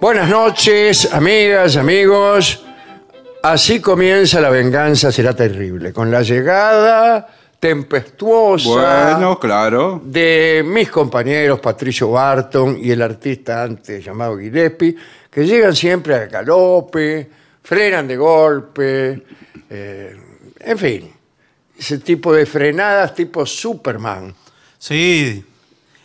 Buenas noches, amigas, amigos. Así comienza la venganza, será terrible. Con la llegada tempestuosa Bueno, claro. de mis compañeros Patricio Barton y el artista antes llamado Gillespie, que llegan siempre a galope, frenan de golpe, eh, en fin, ese tipo de frenadas tipo Superman. Sí.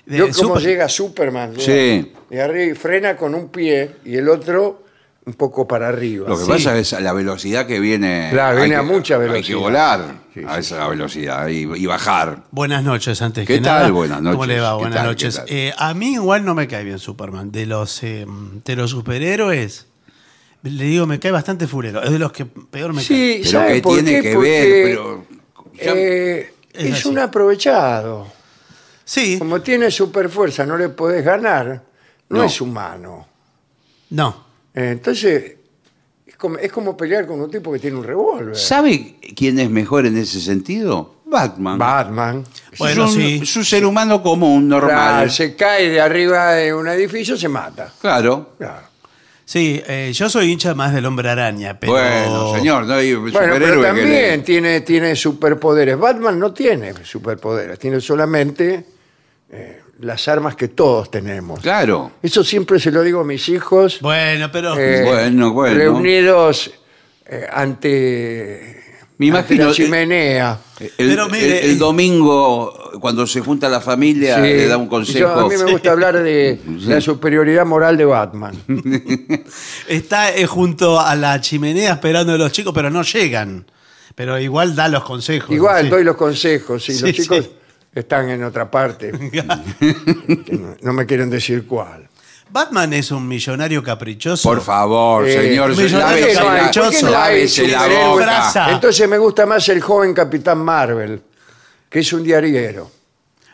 De- Yo cómo super- llega Superman. Sí. De arriba, frena con un pie y el otro un poco para arriba. Lo que Sí. pasa es la velocidad que viene. Claro, viene que- a mucha Hay que velocidad. volar Sí, a sí, esa velocidad y, y bajar. Buenas noches, antes ¿Qué que tal? nada. Buenas ¿Cómo noches. le va? ¿Qué Buenas tal? noches. ¿Qué tal? Eh, a mí igual no me cae bien Superman. De los, eh, de los superhéroes, le digo, me cae bastante furero. Es de los que peor me cae. Sí, Pero ¿sabe que por tiene qué? que Porque, ver, pero. ya- eh, Es es así. un aprovechado. Sí, Como tiene super fuerza, no le podés ganar, no, No. es humano. no. Eh, Entonces, es como, es como pelear con un tipo que tiene un revólver. ¿Sabe quién es mejor en ese sentido? Batman. Batman. Bueno, es, un, sí. es un ser humano común, Claro, normal. se cae de arriba de un edificio, se mata. Claro. Claro. Sí, eh, yo soy hincha más del hombre araña, pero. Bueno, señor, no hay Bueno, pero superhéroe que también le- tiene, tiene superpoderes. Batman no tiene superpoderes, tiene solamente eh, las armas que todos tenemos. Claro. Eso siempre se lo digo a mis hijos Bueno, pero. eh, Bueno, bueno. reunidos eh, ante, Me ante imagino- la chimenea. El, Pero mire, el- el domingo, cuando se junta la familia, Sí. le da un Yo- consejo. a mí me gusta hablar de la superioridad moral de Batman. Está eh, junto a la chimenea esperando a los chicos, pero no llegan. Pero igual da los consejos. Igual sí. doy los consejos, si Sí, los chicos sí. Están en otra parte, que no, no me quieren decir cuál. Batman es un millonario caprichoso. Por favor, Eh, señor, millonario lávese no hay? la, ¿Por qué no hay lávese la superhéroes? boca. Frasa. Entonces me gusta más el joven Capitán Marvel, que es un diariero.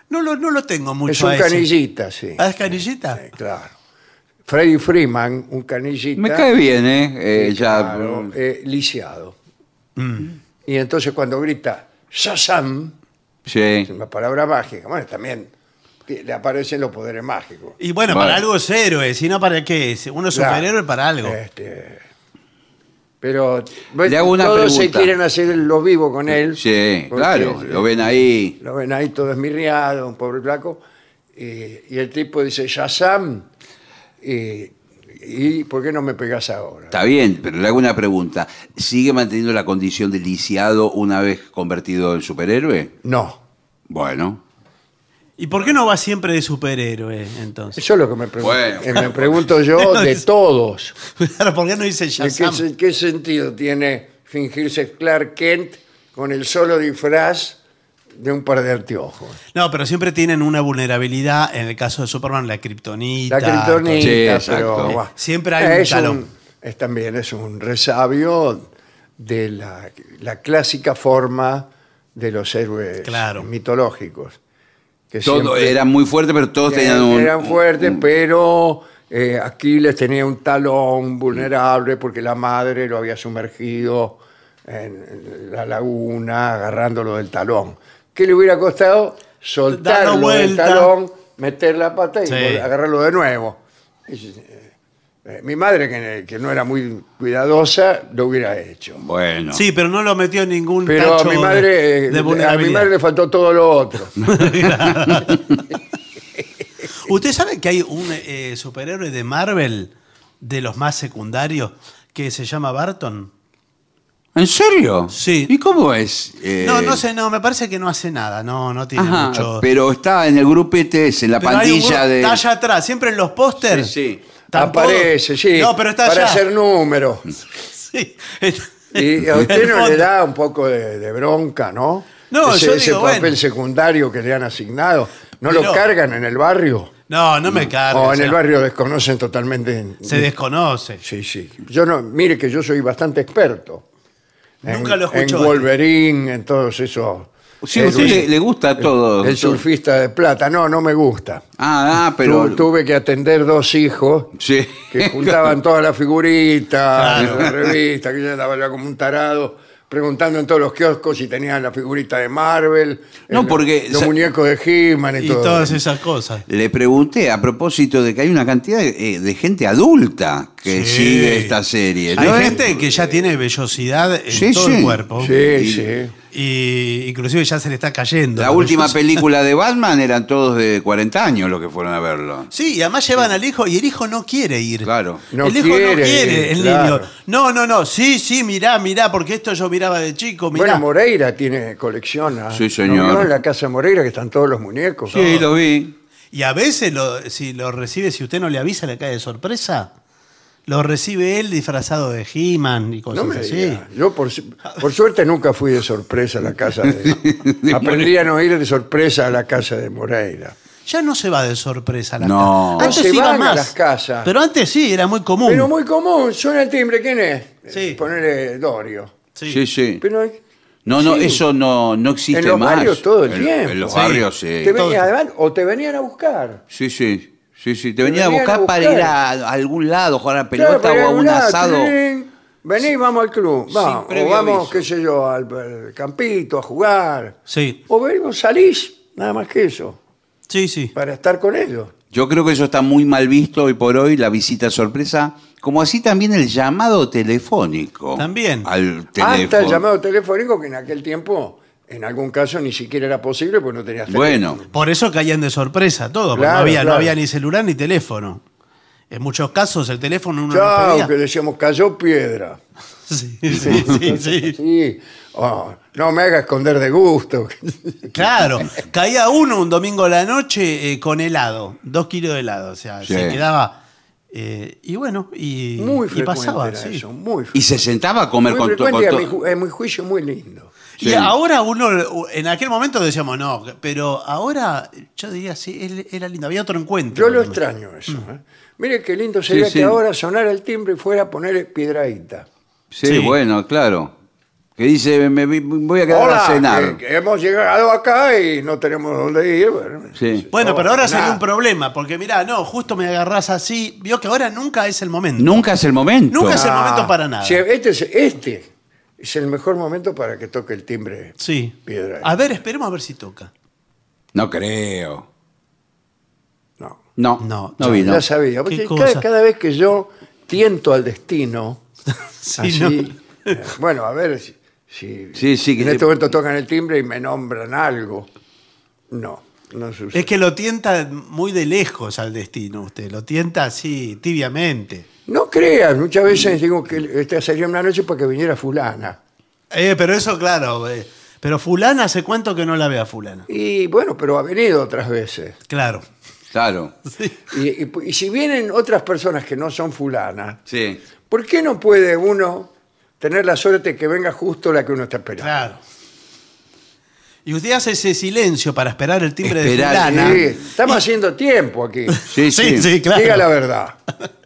No lo, no lo tengo mucho es un a ese. canillita, sí. ¿Ah, es canillita? Sí, claro. Freddy Freeman, un canillita. Me cae bien, ¿eh? Eh, ya, claro, eh, lisiado. Mm. Y entonces cuando grita Shazam, Sí. es una palabra mágica, bueno, también le aparecen los poderes mágicos. Y bueno, para algo es héroe, si no, ¿para qué? Uno es Claro. superhéroe para algo. Este, Pero Le hago una todos se pregunta. quieren hacer los vivos con él. Sí, porque, claro, lo ven ahí. Lo ven ahí todo esmirriado, un pobre flaco. y el tipo dice, Shazam, eh, ¿y por qué no me pegas ahora? Está bien, pero le hago una pregunta. ¿Sigue manteniendo la condición de lisiado una vez convertido en superhéroe? No, Bueno. ¿Y por qué no va siempre de superhéroe entonces? eso es lo que me pregunto, Bueno. eh, me pregunto yo de todos. Claro, ¿por qué no dice ¿De qué, Shazam? qué sentido tiene fingirse Clark Kent con el solo disfraz de un par de anteojos? No, pero siempre tienen una vulnerabilidad. En el caso de Superman, la kriptonita. La kriptonita, Sí, pero. Siempre hay un es talón. es también es un resabio de la, la clásica forma de los héroes Claro. mitológicos. Que Todo siempre era muy fuerte, pero todos eran, tenían un. eran fuertes, un- pero eh, Aquiles tenía un talón vulnerable porque la madre lo había sumergido en la laguna agarrándolo del talón. ¿Qué le hubiera costado? Soltarlo del talón, meter la pata y Sí. agarrarlo de nuevo. Eh, eh, mi madre, que, que no era muy cuidadosa, lo hubiera hecho. Bueno. Sí, pero no lo metió en ningún Pero a mi madre, de, eh, a mi madre le faltó todo lo otro. ¿Usted sabe que hay un eh, superhéroe de Marvel, de los más secundarios, que se llama Barton? ¿En serio? Sí. ¿Y cómo es? Eh, No, no sé, no, me parece que no hace nada, no, no tiene Ajá, mucho. pero está en el grupete, es en la Pero hay un pandilla grupo- de. Está allá atrás, siempre en los pósters. Sí, sí. están todos- Aparece, sí. No, pero está para allá. hacer números. Sí. Y a usted el no fondo. le da un poco de, de bronca, ¿no? No, ese, yo ese digo, papel bueno. secundario que le han asignado. ¿No Pero- lo cargan en el barrio? No, no me cargue. o o en sea, el barrio desconocen totalmente. Se desconoce. Sí, sí. Yo no, mire que yo soy bastante experto. En, Nunca lo En escuchó. Wolverine, en todos esos. Sí, a el- usted le, le gusta todo. El surfista de plata. No, no me gusta. Ah, ah, pero. Tu- tuve que atender dos hijos Sí. que juntaban todas las figuritas Claro. de la revista, que yo andaba ya como un tarado preguntando en todos los kioscos si tenían la figurita de Marvel, No, el- porque- los sa- muñecos de He-Man y, Y todo. todas esas cosas. Le pregunté a propósito de que hay una cantidad de, eh, de gente adulta que Sí. sigue esta serie. Hay ¿no? gente que ya tiene vellosidad en Sí, todo sí. el cuerpo. Sí, Y- sí. Y inclusive ya se le está cayendo. La última película de Batman eran todos de 40 años los que fueron a verlo. Sí, y además llevan al hijo y el hijo no quiere ir. Claro. No el hijo quiere no quiere, el claro. niño. No, no, no. Sí, sí, mirá, mirá, porque esto yo miraba de chico, mirá. Bueno, Moreira tiene colección. Sí, ¿No señor. vio en la casa de Moreira que están todos los muñecos. Sí, lo vi. y a veces lo- si lo recibe, si usted no le avisa, le cae de sorpresa. Lo recibe él disfrazado de He-Man y cosas No me así. diga. Yo, por, por suerte, nunca fui de sorpresa a la casa de. aprendí a no ir de sorpresa a la casa de Moreira. Ya no se va de sorpresa a la No. casa. Antes No se iba van a más. las casas. Pero antes sí, era muy común. Pero muy común, suena el timbre, ¿quién es? Sí. Ponerle Dorio. Sí. Sí, sí. Pero, No, no, sí. eso no, no existe en los más. barrios todo el En- tiempo. En los Sí. barrios, sí. Te venían, además, o te venían a buscar. Sí, sí. Sí, sí. Te venían a venían a buscar para ir a, a algún lado, jugar a la pelota o a un lado, asado. trin, Vení, vamos al club. Vamos, o vamos, aviso. qué sé yo, al, al campito a jugar. Sí, O venimos, salís, nada más que eso, sí, sí. para estar con ellos. Yo creo que eso está muy mal visto hoy por hoy, la visita sorpresa, como así también el llamado telefónico. También. Al teléfono. Hasta el llamado telefónico, que en aquel tiempo, en algún caso, ni siquiera era posible porque no tenías Bueno, teléfono. Por eso caían de sorpresa todo, porque Claro, no, había, no claro. había ni celular ni teléfono. En muchos casos el teléfono uno no Chao, que decíamos, cayó piedra. Sí, sí, sí, sí. Sí, oh, no me haga esconder de gusto. Claro, caía uno un domingo a la noche eh, con helado, dos kilos de helado, o sea, Sí. se quedaba... eh, y bueno, y, Muy y frecuente pasaba, era sí. eso, muy y se sentaba a comer Muy con, to- frecuente y con a mi, to- ju- en mi juicio muy lindo. Y ahora uno, en aquel momento decíamos, no, pero ahora yo diría, sí, era lindo, había otro encuentro. Yo lo extraño eso. ¿eh? Mire qué lindo sería Sí, sí. que ahora sonara el timbre y fuera a poner piedradita. Sí, Sí. bueno, claro. Que dice, me voy a quedar a cenar. que- que hemos llegado acá y no tenemos dónde ir. Bueno, Sí. Bueno, pero ahora sería un problema, porque mirá, no, justo me agarrás así, vio que ahora nunca es el momento. Nunca es el momento. Nunca es el momento para nada. este, es, este es el mejor momento para que toque el timbre. Sí. Piedra. A ver, esperemos a ver si toca. No creo. No, No, No, no vino. ya sabía. ¿Qué Porque cosa? cada, cada vez que yo tiento al destino Sí, Así, no. eh, bueno, a ver si, si Sí, sí, que en te- este momento tocan el timbre y me nombran algo. No, no sucede. Es que lo tienta muy de lejos al destino usted, lo tienta así tibiamente. No creas, muchas veces digo que esta sería una noche para que viniera fulana. Eh, pero eso, claro. eh, pero fulana, ¿hace cuánto que no la ve a fulana? Y bueno, pero ha venido otras veces. Claro. Claro. Y, y- y si vienen otras personas que no son fulanas, Sí. ¿por qué no puede uno tener la suerte que venga justo la que uno está esperando? Claro. Y usted hace ese silencio para esperar el timbre Esperar, de fulana. Sí, estamos haciendo tiempo aquí. Sí, sí. Sí, sí, claro. Diga la verdad.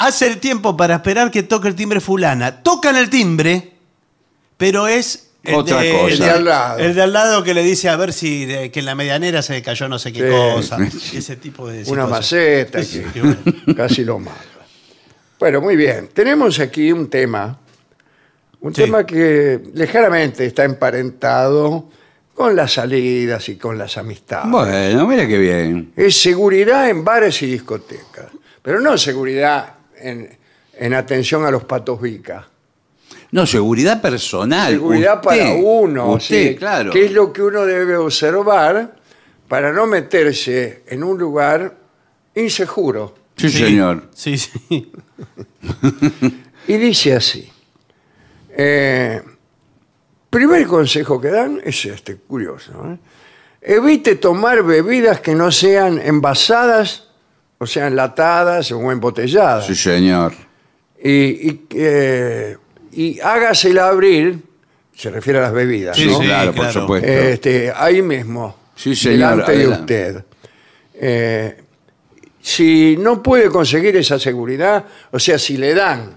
Hace el tiempo para esperar que toque el timbre fulana. Tocan el timbre, pero es... el Otra de- cosa. El de al lado. El de al lado que le dice a ver si de- que en la medianera se cayó no sé qué Sí. cosa. Ese tipo de Una maceta Sí, que sí, bueno. casi lo mata. Bueno, muy bien. Tenemos aquí un tema, un Sí. tema que ligeramente está emparentado con las salidas y con las amistades. Bueno, mira qué bien. Es seguridad en bares y discotecas, pero no seguridad en, en atención a los patos Vica. No, seguridad personal. Seguridad Usted, para uno, Usted, sí, claro. ¿Qué es lo que uno debe observar para no meterse en un lugar inseguro? Sí, señor. Sí, sí. Y dice así. eh, primer consejo que dan es este, curioso. ¿eh? Evite tomar bebidas que no sean envasadas, o sea, enlatadas o embotelladas. Sí, señor. Y, y, eh, y hágasela abrir, se refiere a las bebidas, Sí, ¿no? sí, claro, por claro. supuesto. Este, ahí mismo, Sí, señor, delante de adelante. usted. Eh, si no puede conseguir esa seguridad, o sea, si le dan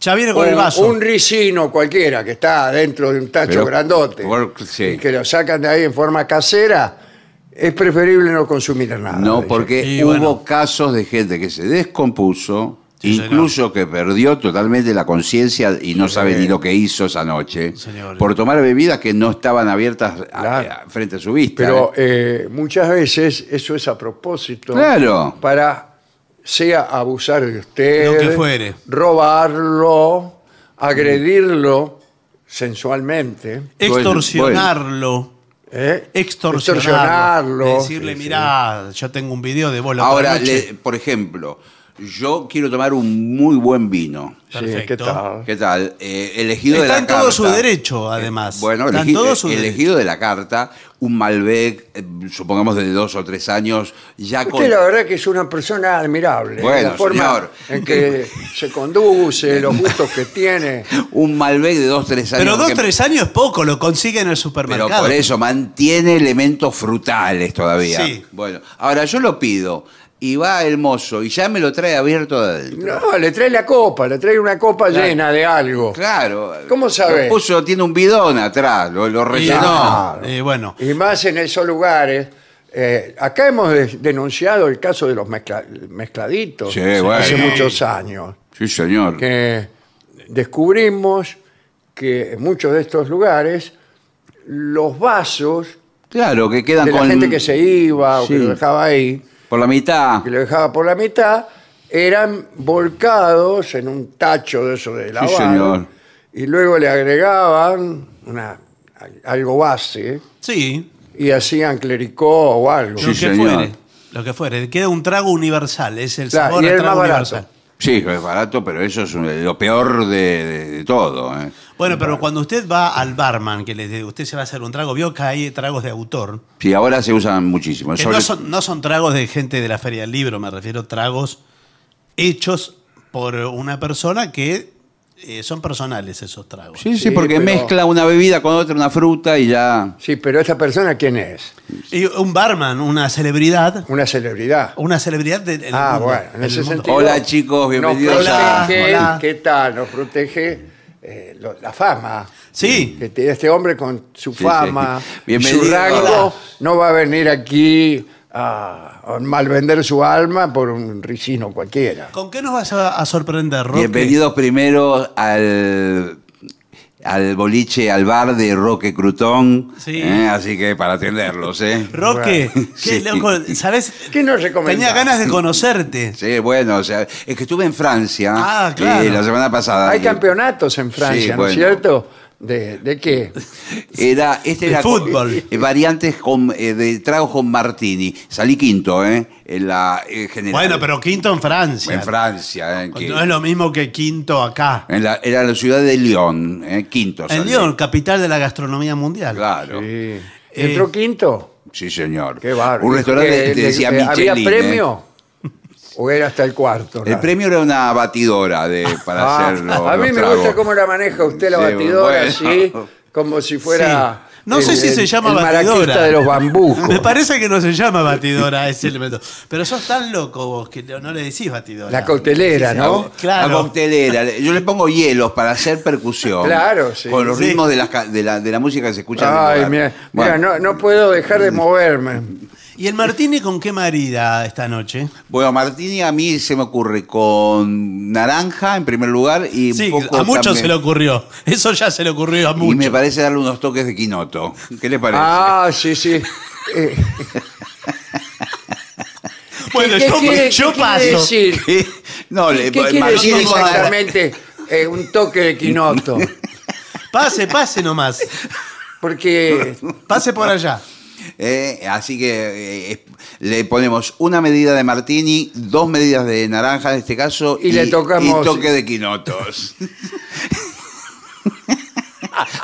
Ya viene con el un, vaso. un ricino cualquiera que está dentro de un tacho Pero, grandote por- sí. y que lo sacan de ahí en forma casera, es preferible no consumir nada. No, porque hubo bueno. casos de gente que se descompuso, Sí, incluso que perdió totalmente la conciencia y no sabe ni lo que hizo esa noche, Señor. por tomar bebidas que no estaban abiertas a- Claro. a- frente a su vista. Pero ¿eh? eh, muchas veces eso es a propósito. Claro. Para sea abusar de usted, Lo que fuere. robarlo, agredirlo sensualmente, Extorsionarlo. ¿Eh? Extorsionarlo. extorsionarlo. Decirle, Sí, sí. mirá, yo tengo un video de vos la Ahora, otra noche". le- por ejemplo, yo quiero tomar un muy buen vino. Sí, Perfecto. ¿qué tal? ¿Qué tal? Eh, elegido de Está la en todo su derecho, además. Eh, bueno, Está en elegi- todo eh, derecho. elegido de la carta, un Malbec, eh, supongamos de dos o tres años, ya con... Usted la verdad que es una persona admirable. Bueno, la forma señor. en que se conduce, los gustos que tiene. Un Malbec de dos tres años. Pero dos, que- tres años es poco, lo consigue en el Pero supermercado. por eso mantiene elementos frutales todavía. Sí. Bueno, ahora yo lo pido y va el mozo y ya me lo trae abierto de adentro. No, le trae la copa, le trae una copa Claro. llena de algo. Claro. ¿Cómo sabe? Lo puso, tiene un bidón atrás, lo, lo Y, rellenó. Claro. eh, bueno, Y más en esos lugares. eh, acá hemos de- denunciado el caso de los mezcla- mezcladitos Sí, bueno. hace muchos años. Sí, señor. Que descubrimos que en muchos de estos lugares los vasos Claro, que quedan de la con... gente que se iba o que Sí. lo dejaba ahí, Por la mitad. que lo dejaba por la mitad, eran volcados en un tacho de eso de lavar. señor. Y luego le agregaban una, algo base sí, y hacían clericó o algo. lo Sí, que señor. fuere. Lo que fuere. Queda un trago universal, es el Claro, sabor y trago más barato. universal. Sí, es barato, pero eso es lo peor de, de- de todo. ¿eh? Bueno, pero cuando usted va al barman, que le usted se va a hacer un trago, vio que hay tragos de autor, Sí, ahora se usan muchísimo. que Sobre- no son, no son tragos de gente de la Feria del Libro, me refiero tragos hechos por una persona que eh, son personales esos tragos. Sí, sí, Sí, porque pero- mezcla una bebida con otra, una fruta y ya. Sí, pero esta persona, ¿quién es? Y un barman, una celebridad, Una celebridad. una celebridad del del Ah, mundo, bueno, en del ese mundo. sentido. Hola, chicos, bienvenidos nos a- protege, Hola. ¿Qué tal? Nos protege eh, lo- la fama. Sí. Que te- este hombre con su Sí, fama, sí. y su Bienvenido. rango, Hola. no va a venir aquí a, malvender su alma por un ricino cualquiera. ¿Con qué nos vas a, a sorprender, Roque? Bienvenidos primero al al boliche, al bar de Roque Crutón. Sí. ¿eh? Así que para atenderlos, ¿eh? Roque, qué Sí. loco, ¿sabes? ¿Qué nos recomendás? Tenía ganas de conocerte. Sí, bueno, o sea, es que estuve en Francia Ah, claro. eh, la semana pasada. Hay y campeonatos en Francia, Sí, ¿no es bueno. cierto? ¿De, de qué? Era, este De era fútbol. eh, variantes con, eh, de trago con martini. Salí quinto, ¿eh? En la eh, general. Bueno, pero quinto en Francia. En Francia, ¿eh? que- No es lo mismo que quinto acá. en la- era la ciudad de Lyon, ¿eh? Quinto. En. Lyon, capital de la gastronomía mundial. Claro. Sí, Sí. Eh, ¿Entró quinto? señor. Qué bárbaro. Un restaurante ¿Qué- que decía de- Michelin. ¿Había ¿eh? premio? ¿O era hasta el cuarto? El premio era una batidora de, para Ah, hacer los, a mí me gusta cómo la maneja usted la Sí, batidora, bueno. así, como si fuera... Sí. No sé si se llama el batidora. de los bambucos. Me parece que no se llama batidora ese elemento. Pero sos tan loco vos que no le decís batidora. La cautelera, Sí, ¿no? Claro. La coctelera. Yo le pongo hielos para hacer percusión. Claro, sí. Con los Sí. ritmos de la, de, la, de la música que se escucha en el Ay, mira, Bueno, mira, no, no puedo dejar de moverme. ¿Y el Martini con qué marida esta noche? Bueno, Martini a mí se me ocurre con naranja en primer lugar y Sí, un poco a muchos también- se le ocurrió. Eso ya se le ocurrió a Y muchos. me parece darle unos toques de quinoto. ¿Qué le parece? Ah, sí, sí. Eh, bueno, ¿Qué yo, quiere, yo qué quiere paso. decir? ¿Qué? No, ¿Qué, le qué quiere Martini decir exactamente eh, un toque de quinoto? Pase, pase nomás. Porque Pase por allá. Eh, así que eh, le ponemos una medida de martini, dos medidas de naranja en este caso Y le tocamos- y toque de quinotos.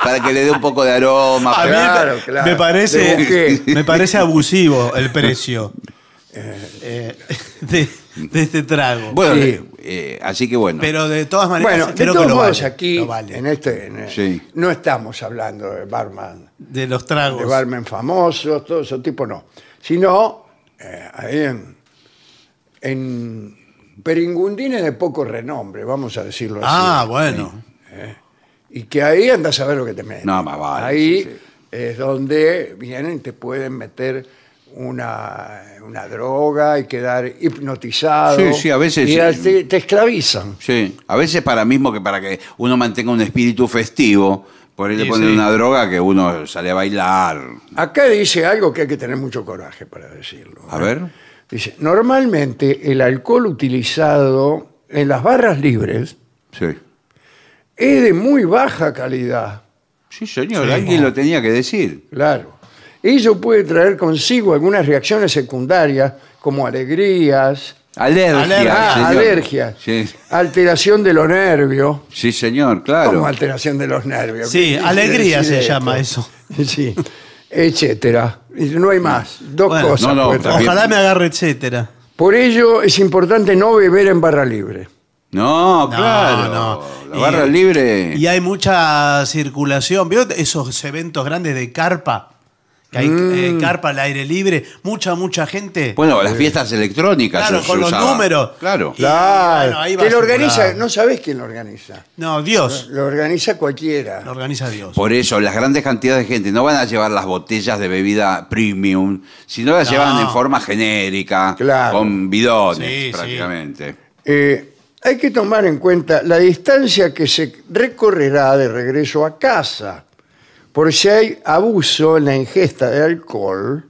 Para que le dé un poco de aroma. A mí Claro, me- claro. me ¿De parece me parece abusivo el precio eh, de, de este trago. Bueno, Sí. eh, así que bueno. Pero de todas maneras Bueno, de creo todos que lo modos vale, aquí, lo vale. en este, en- Sí. no estamos hablando de barman, de los de tragos. barman famosos, todo ese tipo no, sino eh, ahí en, en peringundines de poco renombre, vamos a decirlo así. Ah, bueno. Y que ahí andas a ver lo que te meten. No, más vale, Ahí sí, sí. es donde vienen y te pueden meter una, una droga y quedar hipnotizado. Sí, sí, a veces Y sí. te, te esclavizan. Sí, a veces para mismo que para que uno mantenga un espíritu festivo, por ahí le ponen una droga que uno sale a bailar. Acá dice algo que hay que tener mucho coraje para decirlo. A ¿eh? ver. Dice, normalmente el alcohol utilizado en las barras libres Sí. es de muy baja calidad. Sí, señor, alguien lo tenía que decir. Claro. Ello puede traer consigo algunas reacciones secundarias como alegrías, Alergia. Alergia. ah, señor. alergias, Sí, alteración de los nervios. sí, señor, ¿Cómo claro. alteración de los nervios? Sí, ¿Qué quiere alegría se esto? llama eso. Sí, etcétera. No hay más. Dos Bueno, cosas. no, no, Ojalá me agarre, etcétera. Por ello es importante no beber en barra libre. No, claro. no. La Y- barra libre. Y hay mucha circulación. ¿Vio esos eventos grandes de carpa? Que hay Mm. eh, carpa al aire libre. Mucha, mucha gente. Bueno, las fiestas electrónicas. claro, se con los usaba. números. Claro. Y, Claro. bueno, ahí que lo organiza, no sabés quién lo organiza. No, Dios. Lo organiza cualquiera. Lo organiza Dios. Por eso, las grandes cantidades de gente no van a llevar las botellas de bebida premium, sino las No. llevan en forma genérica, Claro. con bidones Sí, sí. prácticamente. Eh, hay que tomar en cuenta la distancia que se recorrerá de regreso a casa. Por si hay abuso en la ingesta de alcohol,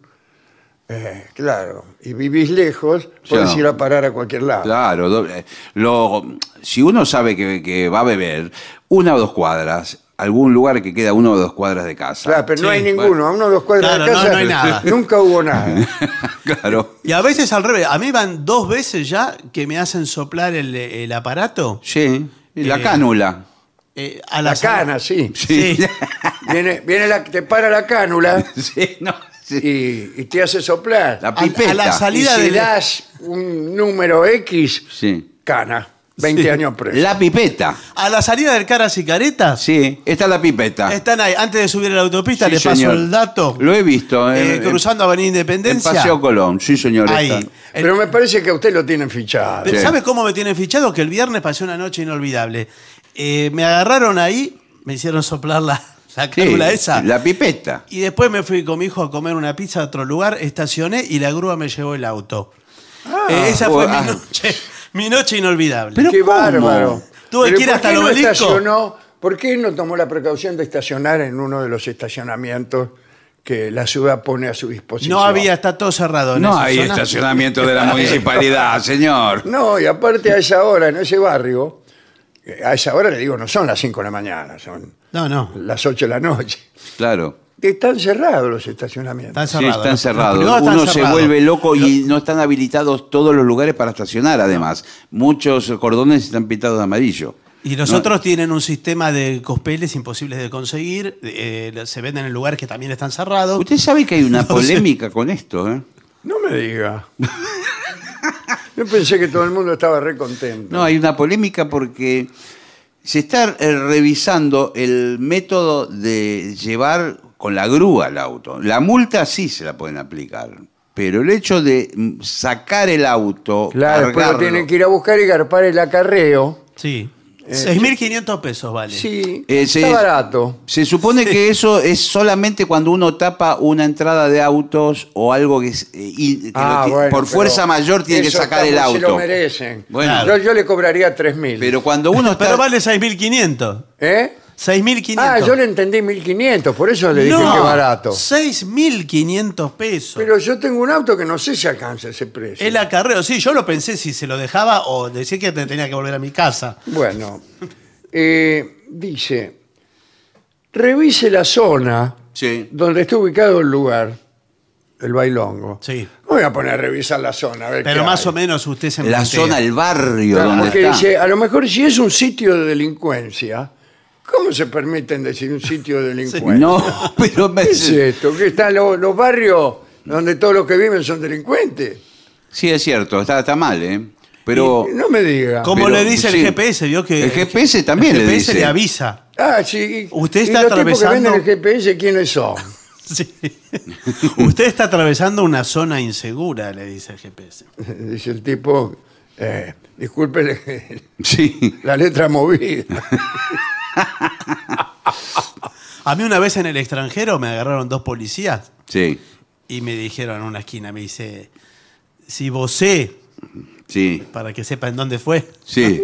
eh, claro, y vivís lejos, podés no. ir a parar a cualquier lado. Claro, doble- lo- si uno sabe que, que va a beber una o dos cuadras, algún lugar que queda una o dos cuadras de casa. Claro, pero no Sí, hay ninguno. A uno o dos cuadras Claro, de no, casa no hay nada. nunca hubo nada. claro. Y a veces al revés. A mí van dos veces ya que me hacen soplar el, el aparato. Sí, y la Eh, cánula. Eh, a La sal- cana, sí. Sí. Viene, viene la, te para la cánula sí, no, sí. y, y te hace soplar. La a pipeta. la y salida si del- das un número X, Sí. cana. 20 Sí. años preso. La pipeta. A la salida del Caras y Caretas. Sí, esta es la pipeta. Están ahí. Antes de subir a la autopista, Sí, le paso señor. el dato. Lo he visto. Eh, en- cruzando Avenida en Independencia. Paseo Colón. Sí, señor. Ahí. está. El- Pero me parece que a usted lo tienen fichado. Pero Sí. ¿Sabe cómo me tienen fichado? Que el viernes pasé una noche inolvidable. Eh, me agarraron ahí, me hicieron soplar la, la Sí, esa. La pipeta. Y después me fui con mi hijo a comer una pizza a otro lugar, estacioné y la grúa me llevó el auto. Eh, esa fue ah. mi noche, mi noche inolvidable. Pero Qué ¿cómo? bárbaro. Tuve Pero que ir ¿por hasta qué el no obelisco? ¿por qué no tomó la precaución de estacionar en uno de los estacionamientos que la ciudad pone a su disposición? No había, está todo cerrado. en No hay zona. estacionamiento de la municipalidad, señor. No, y aparte a esa hora, en ese barrio, a esa hora le digo, no son las 5 de la mañana, son No, no. las 8 de la noche. Claro. Están cerrados los estacionamientos. Están Sí, cerrados. están Los- los cerrados. privados están Uno se cerrados. vuelve loco y no están habilitados todos los lugares para estacionar, además. Muchos cordones están pintados de amarillo. Y los otros tienen un sistema de cospeles imposibles de conseguir. eh, se venden en lugares que también están cerrados. Usted sabe que hay una polémica con esto, ¿eh? No me diga. Yo pensé que todo el mundo estaba re contento. No, hay una polémica porque se está eh, revisando el método de llevar con la grúa el auto. La multa sí se la pueden aplicar, pero el hecho de mm, sacar el auto, claro, después lo cargarlo, tienen que ir a buscar y garpar el acarreo. Sí. Eh, 6.500 pesos vale. Sí, Eh, se- está barato. Se supone que eso es solamente cuando uno tapa una entrada de autos o algo que, es, eh, y- que lo Ah, ti- bueno, por pero fuerza mayor tiene que eso sacar el está- Se lo auto. merecen. Bueno. yo, yo le cobraría 3.000. Pero cuando uno está... Pero vale 6.500. ¿Eh? 6.500. Ah, yo le entendí 1.500, por eso le dije no, que barato. 6.500 pesos. Pero yo tengo un auto que no sé si alcanza ese precio. El acarreo, sí, yo lo pensé si se lo dejaba o decía que te tenía que volver a mi casa. Bueno, eh, dice, revise la zona Sí. donde está ubicado el lugar, el bailongo. Sí. No voy a poner a revisar la zona, a ver Pero qué más hay. o menos usted se La plantea. zona, el barrio Claro, donde porque está. dice, a lo mejor si es un sitio de delincuencia, ¿cómo se permiten decir un sitio de delincuencia? No, pero me- ¿Qué es esto? ¿Que están los, los barrios donde todos los que viven son delincuentes? sí es cierto, está, está mal, ¿eh? Pero Y no me diga. Como Pero, le dice sí. el GPS, vio que El GPS también el le GPS dice. le avisa. Ah, sí. y- Usted y está los tipos que atravesando- venden el GPS, ¿quiénes son? Sí. Usted está atravesando una zona insegura, le dice el GPS. Dice el tipo, eh, disculpe sí. la letra movida. A mí una vez en el extranjero me agarraron dos policías Sí, y me dijeron en una esquina, me dice, si vosé, sí, para que sepa en dónde fue. sí.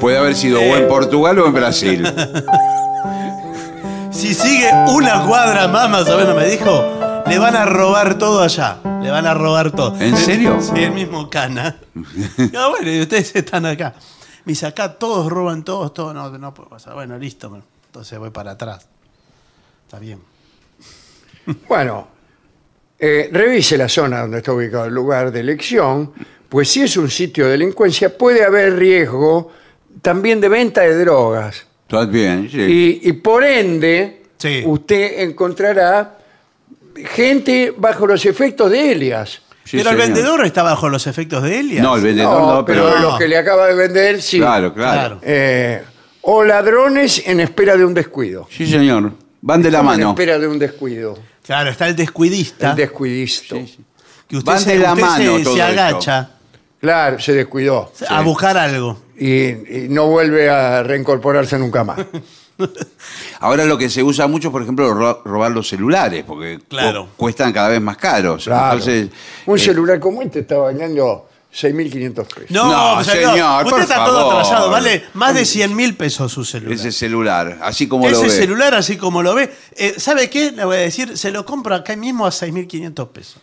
Puede haber sido o en Portugal o en Brasil. Si sigue una cuadra más, más o menos me dijo, le van a robar todo allá. Le van a robar todo. ¿En serio? Sí, el mismo cana. Ah, bueno, y ustedes están acá. Me dice, acá todos roban todos, todo. No, no puede pasar. Bueno, listo. Entonces voy para atrás. Está bien. Bueno, eh, revise la zona donde está ubicado el lugar de elección, pues si es un sitio de delincuencia puede haber riesgo también de venta de drogas. Está bien, sí. Y, y por ende, Sí. usted encontrará gente bajo los efectos de Elias. Sí, pero el señor. vendedor está bajo los efectos de Elias. No, el vendedor No, no, pero, pero... los que le acaba de vender, sí. Claro, claro. Eh, o ladrones en espera de un descuido. Sí, señor. Van de la ¿Cómo En mano. espera de un descuido. Claro, está el descuidista. El descuidisto. que usted Van se, de la usted mano se- todo se esto. agacha Claro, se descuidó. a buscar algo. Y, y no vuelve a reincorporarse nunca más. Ahora lo que se usa mucho, por ejemplo, ro- robar los celulares, porque Claro. cu- cuestan cada vez más caros. Claro. Entonces, un eh, celular como este está bañando 6.500 pesos. No, No, señor, usted por está todo favor. atrasado. Vale más de 100 mil pesos su celular. ese celular, así como lo Ese ve. celular, así como lo ve, eh, ¿sabe qué? Le voy a decir, se lo compro acá mismo a 6.500 pesos.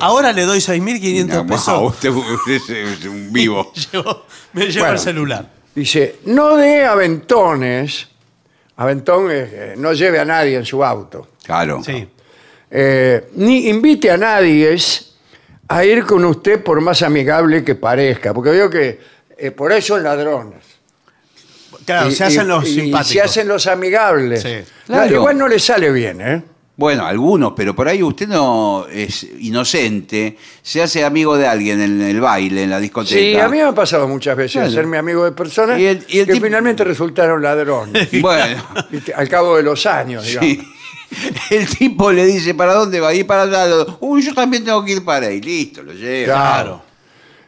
Ahora le doy 6.500 No, pesos. wow, usted, usted es un vivo. Llevo- me llevo Bueno. el celular. Dice, no dé aventones. Aventón es eh, no lleve a nadie en su auto. Claro. Sí. Eh, ni invite a nadie a ir con usted por más amigable que parezca. Porque veo que eh, por son ladrones. Claro, Y- se hacen los y simpáticos. se hacen los amigables. Sí. No, igual no le sale bien, ¿eh? Bueno, algunos, pero por ahí usted no es inocente, se hace amigo de alguien en el baile, en la discoteca. Sí, a mí me ha pasado muchas veces Claro. hacerme amigo de personas Y el- y el que tipo- finalmente resultaron ladrones. Bueno. Al cabo de los años, digamos. sí. El tipo le dice, ¿para dónde va? Y para allá. Uy, yo también tengo que ir para ahí. Listo, lo lleva. Claro.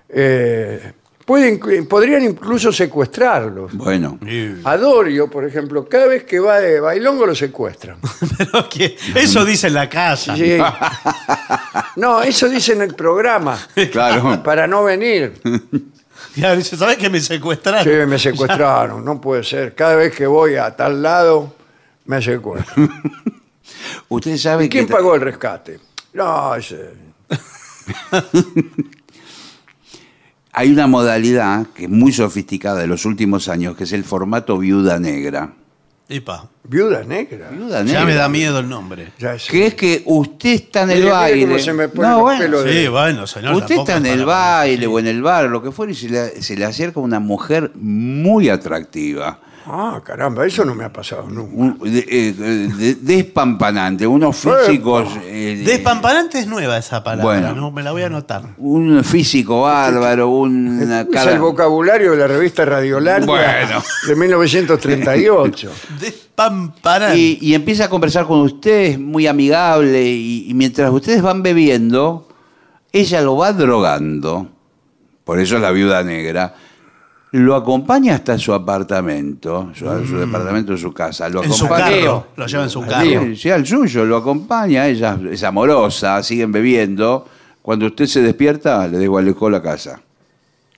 Eh, pueden, podrían incluso secuestrarlos. Bueno, A Dorio, por ejemplo, cada vez que va de bailongo lo secuestran. Pero que eso dice en la casa. Sí. No, eso dice en el programa, claro. para no venir. Ya dice, ¿sabes que me secuestraron? Sí, me secuestraron, no puede ser. Cada vez que voy a tal lado, me secuestran. Usted sabe ¿Y quién que pagó el rescate? No, ese... hay una modalidad que es muy sofisticada de los últimos años, que es el formato viuda negra. Epa, Viuda negra. Viuda ya negra. me da miedo el nombre. Ya sé. Que es que usted está en el baile. cómo se me ponen No, los bueno, pelos de- Sí, bueno, señor. Usted está en el baile sí. o en el bar, lo que fuera, y se le, se le acerca una mujer muy atractiva. Ah, caramba, eso no me ha pasado nunca. un- de- eh, de- despampanante, unos físicos. eh, Despampanante es nueva esa palabra, Bueno. ¿no? Me la voy a anotar. Un físico bárbaro, una Es cara. el vocabulario de la revista Radiolandia Bueno. de 1938. Despampanante. Y, y empieza a conversar con usted, es muy amigable, y, y mientras ustedes van bebiendo, ella lo va drogando, por eso es la viuda negra, lo acompaña hasta su apartamento, su, su departamento, su casa, lo en su acompaña. carro. Lo lleva en su carro. Sí, sí, al suyo, lo acompaña, ella es amorosa, siguen bebiendo. Cuando usted se despierta, le desgualecó la casa.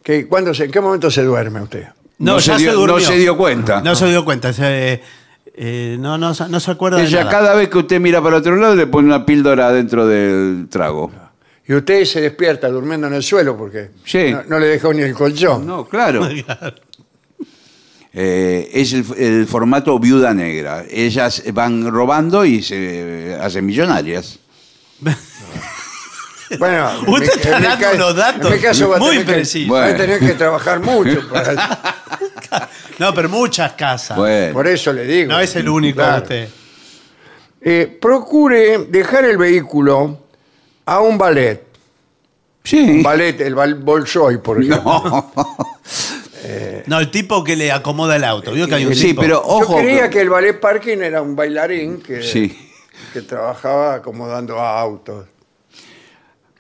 ¿Qué, cuándo se- ¿En qué momento se duerme usted? No, No ya se se, dio- no durmió. se dio cuenta. No se dio cuenta. se- eh, no, no, no se acuerda de Ella nada. cada vez que usted mira para otro lado le pone una píldora dentro del trago. Y usted se despierta durmiendo en el suelo porque Sí. no, no le dejó ni el colchón. No, claro. Eh, es el, el formato viuda negra. Ellas van robando y se hacen millonarias. Bueno, en Usted mi- está en mi dando ca- unos datos en mi caso va a muy tener que- precisos. Va a tener que trabajar mucho. para- No, pero muchas casas. Bueno, por eso le digo. No es el único Claro. usted. Eh, procure dejar el vehículo a un ballet. sí. Un ballet, el bal Bolshoi, por ejemplo. No. No, el tipo que le acomoda el auto. Vio que hay un Sí, tipo- pero ojo. Yo creía que el ballet parking era un bailarín que, Sí. que trabajaba acomodando autos.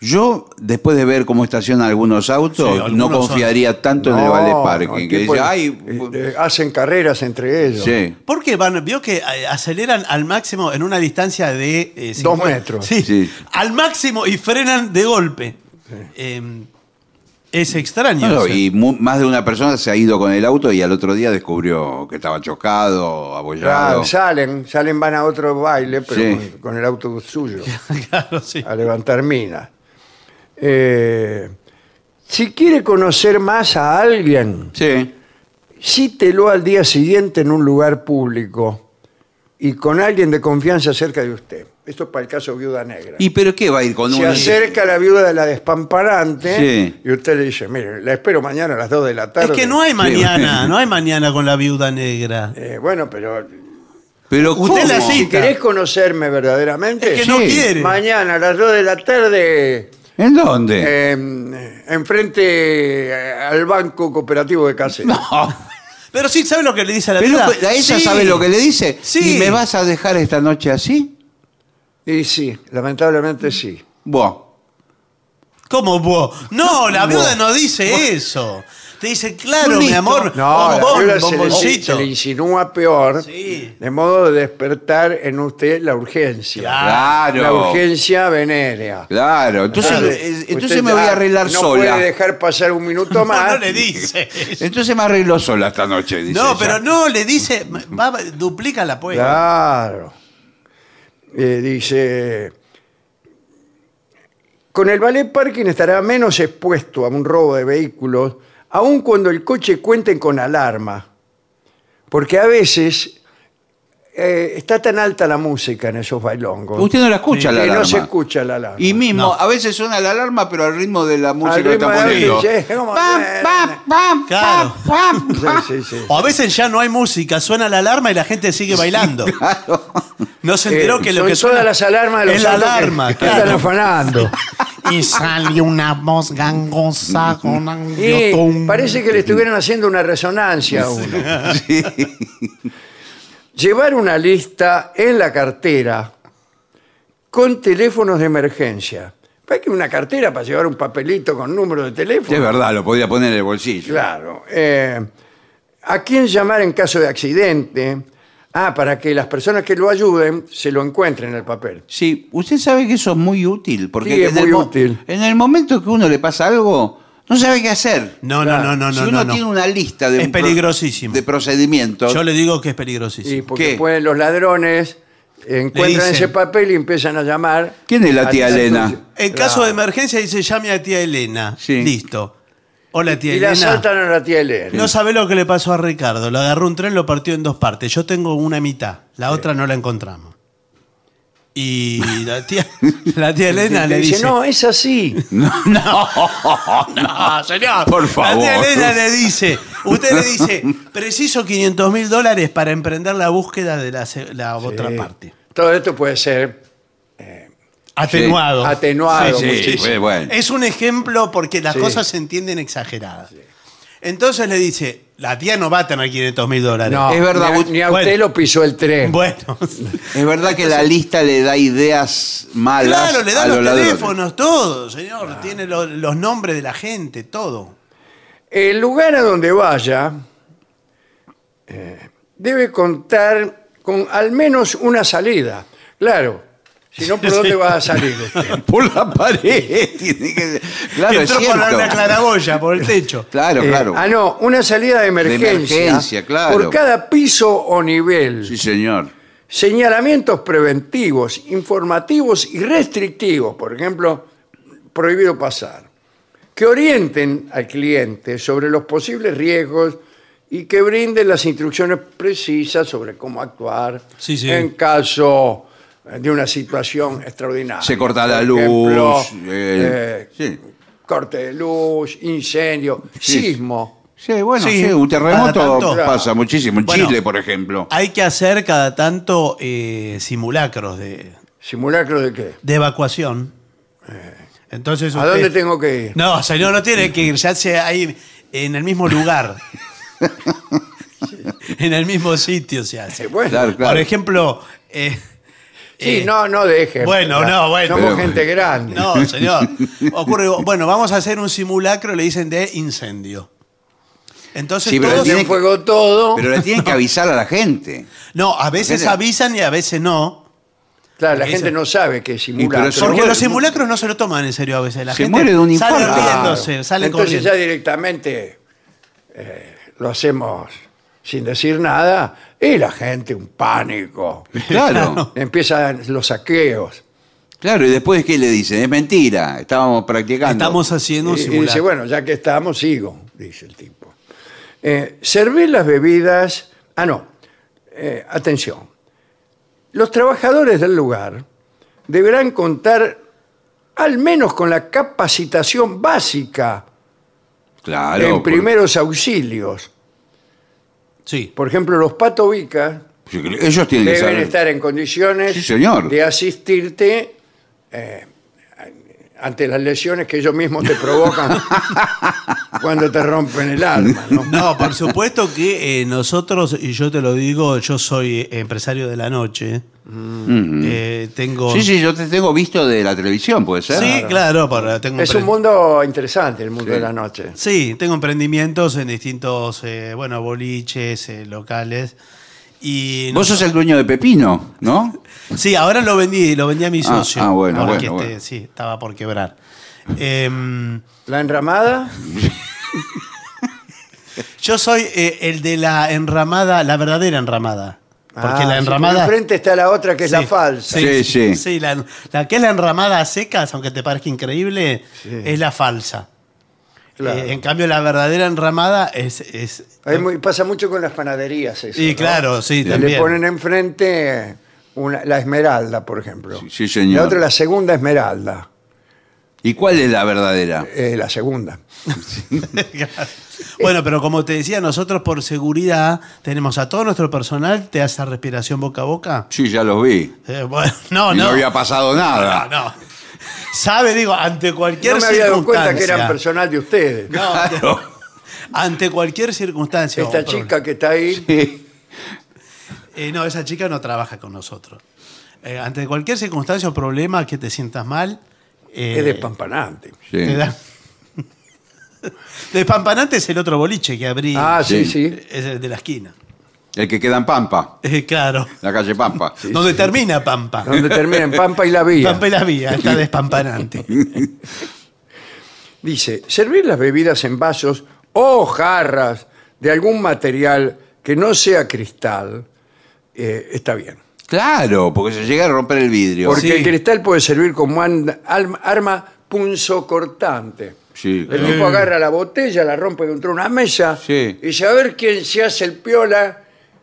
Yo, después de ver cómo estacionan algunos autos, Sí, algunos no confiaría tanto en el no, parking. que dice, ay, eh, eh, hacen carreras entre ellos. sí. ¿Por qué van? Vio que eh, aceleran al máximo en una distancia de... eh, Dos 50 metros. Sí, Sí. Al máximo y frenan de golpe. Eh, es extraño. Claro, o sea. y mu- más de una persona se ha ido con el auto y al otro día descubrió que estaba chocado, abollado. Claro, salen, salen, van a otro baile, pero Sí. con, con el auto suyo, Claro, sí. a levantar minas. Eh, si quiere conocer más a alguien, Sí. cítelo al día siguiente en un lugar público y con alguien de confianza cerca de usted. Esto es para el caso Viuda Negra. ¿Y pero qué va a ir con Se un... acerca la viuda de la despamparante Sí. y usted le dice, mire, la espero mañana a las 2 de la tarde. Es que no hay mañana, no hay mañana con la viuda negra. Eh, bueno, pero Pero Usted ¿cómo? la si cita. querés conocerme verdaderamente, Es que no Sí. quiere. mañana a las 2 de la tarde, ¿En dónde? eh, enfrente al Banco Cooperativo de Cáceres. No. Pero sí, ¿sabe lo que le dice a la Pero viuda? a ella Sí. sabe lo que le dice. Sí. ¿Y me vas a dejar esta noche así? Y sí, lamentablemente sí. Buah. ¿Cómo vos? No, la viuda no dice eso. Te dice, claro, mi amor, No, la bombón, viuda se le, bomboncito. se le insinúa peor, Sí. de modo de despertar en usted la urgencia. Claro. La urgencia venérea. Claro. Entonces, Entonces, eh, usted me voy ya a arreglar no sola. puede dejar pasar un minuto más. no le dice. Entonces me arreglo sola esta noche, dice No, ella. pero no, le dice, va, duplica la apuesta. Claro. Eh, dice, con el ballet parking estará menos expuesto a un robo de vehículos, aun cuando el coche cuente con alarma. Porque a veces eh, está tan alta la música en esos bailongos Usted no la escucha que la alarma. no se escucha la alarma. Y mismo, No. a veces suena la alarma, pero al ritmo de la música Al que ritmo está de- poniendo. sí, ¿cómo Pam, suena? pam, pam, Claro. pam, pam. Sí, sí, sí. O a veces ya no hay música, suena la alarma y la gente sigue bailando. No se enteró Eh, que lo son que suena todas las alarmas de los es la autos que- alarma, que, están afanando. Y salió una voz gangosa con un parece que le estuvieran haciendo una resonancia a uno. Llevar una lista en la cartera con teléfonos de emergencia. ¿Para que una cartera para llevar un papelito con número de teléfono? Es verdad, lo podía poner en el bolsillo. Claro. Eh, ¿A quién llamar en caso de accidente? Ah, para que las personas que lo ayuden se lo encuentren en el papel. Sí, usted sabe que eso es muy útil. Porque Sí, es en, el muy mo- útil. en el momento que uno le pasa algo, No sabe qué hacer. No, no, no, no, si no. uno no. tiene una lista de, Es un pro- peligrosísimo. de procedimientos. Yo le digo que es Sí, peligrosísimo. porque ¿Qué? después los ladrones encuentran dicen- ese papel y empiezan a llamar. ¿Quién es la tía Elena? En caso de emergencia dice llame a tía Elena. Sí. Listo. Hola tía Y le Elena. asaltan a la tía Elena. No sabe lo que le pasó a Ricardo. Lo agarró un tren, lo partió en dos partes. Yo tengo una mitad, la otra no la encontramos. Y la tía, la tía Elena Y le dice, no, es así. no, no, señor. Por La favor. tía Elena le dice, usted le dice, preciso 500 mil dólares para emprender la búsqueda de la, se- la otra parte. Todo esto puede ser Atenuado. atenuado Sí, sí, muchísimo. bueno. Es un ejemplo porque las Sí. cosas se entienden exageradas. Entonces le dice, la tía no va a tener 500 mil dólares. No, Es verdad, ni a, vos- ni a bueno. usted lo pisó el tren. Bueno, Es verdad que la lista le da ideas malas claro, le a da los los ladrones. teléfonos, todo, señor. Tiene lo- los nombres de la gente, todo. El lugar a donde vaya eh, debe contar con al menos una salida. Claro, si no, ¿por dónde sí. va a salir usted? Por la pared. Tiene que- Claro, es Entró por cierto. la claraboya, por el techo. Claro, Eh, claro. ah, no, una salida de emergencia. emergencia, claro. Por cada piso o nivel. Sí, señor. Señalamientos preventivos, informativos y restrictivos, por ejemplo, prohibido pasar, que orienten al cliente sobre los posibles riesgos y que brinden las instrucciones precisas sobre cómo actuar Sí, sí. en caso de una situación extraordinaria. Se corta la Por luz. ejemplo, eh, eh, sí. corte de luz, incendio, Sí. sismo. Sí, bueno, Sí, sí, un terremoto cada tanto. pasa muchísimo. En Bueno. Chile, por ejemplo. Hay que hacer cada tanto eh, simulacros de, ¿Simulacro de qué? de evacuación. Entonces ¿A usted- dónde tengo que ir? No, señor, no tiene que ir, ya sea ahí en el mismo lugar. en el mismo sitio se hace. Bueno, Claro, claro. Por ejemplo, eh, Sí, eh, no, no deje. Bueno, no, bueno. Somos Pero- gente grande. No, señor. Ocurre, bueno, vamos a hacer un simulacro, le dicen de incendio. Entonces Sí, pero todos- tiene Tiene fuego todo. Pero le tienen que avisar a la gente. No, a veces avisan y a veces no. claro, la porque gente no sabe que es pero simulacro. se Porque muere- los simulacros no se lo toman en serio a veces. La Se gente muere de un sale infarto. riéndose, sale Entonces corriendo. ya directamente eh, lo hacemos sin decir nada y la gente un pánico. Claro. Empiezan los saqueos. Claro, y después, ¿qué le dicen? Es mentira, estábamos practicando. Estamos haciendo un Y, y simulacro. dice, bueno, ya que estamos, sigo, dice el tipo. Eh, servir las bebidas... Ah, no. Eh, atención. Los trabajadores del lugar deberán contar al menos con la capacitación básica Claro. en por- primeros auxilios. Sí. Por ejemplo, los patobicas porque Ellos tienen que deben saber. estar en condiciones Sí, señor. de asistirte eh, ante las lesiones que ellos mismos te provocan cuando te rompen el alma. ¿no? No, por supuesto que eh, nosotros, y yo te lo digo, yo soy empresario de la noche. Ujú. eh, tengo. Sí, sí, yo te tengo visto de la televisión, ¿puede ser? Sí, claro, tengo Es un mundo interesante el mundo Sí. de la noche. Sí, tengo emprendimientos en distintos, eh, bueno, boliches, eh, locales. Y Vos sos el dueño de Pepino, ¿no? Sí, ahora lo vendí, lo vendí a mi Ah, socio. ah, bueno, bueno, este, bueno. sí, estaba por quebrar. Em, La enramada, yo soy eh, el de la enramada, la verdadera enramada. Porque Ah, la sí, enramada. enfrente está la otra que es la falsa. Sí, sí. Sí, la, la que es la enramada a secas, aunque te parezca increíble, es la falsa. Claro. Eh, en cambio, la verdadera enramada es. es Hay muy- pasa mucho con las panaderías eso. y ¿no? claro, sí, Que también. Le ponen enfrente una- la esmeralda, por ejemplo. Sí, sí, señor. La otra la segunda esmeralda. ¿Y cuál es la verdadera? eh, la segunda. bueno, pero como te decía, nosotros por seguridad tenemos a todo nuestro personal, te hace respiración boca a boca. Sí, ya los vi. Eh, bueno, no, y no. no había pasado nada. No, no. Sabe, digo, ante cualquier No me había dado cuenta que circunstancia. eran personal de ustedes. No, Claro. Ante cualquier circunstancia. Esta problema. chica que está ahí, Sí. Eh, no, esa chica no trabaja con nosotros. Eh, ante cualquier circunstancia o problema que te sientas mal. Eh, es despampanante. Sí. te da- Despampanante es el otro boliche que abrí. Ah, sí, Sí. sí. Es el de la esquina. El que queda en Pampa, Eh, claro. la calle Pampa. Donde termina Pampa. Donde termina en Pampa y la Vía. Pampa y la vía, está despampanante. Dice, servir las bebidas en vasos o jarras de algún material que no sea cristal eh, está bien. Claro, porque se llega a romper el vidrio. Porque Sí. el cristal puede servir como an- alm- arma punzocortante. Sí, El claro. tipo agarra la botella, la rompe contra una mesa Sí. y dice, a ver quién se hace el piola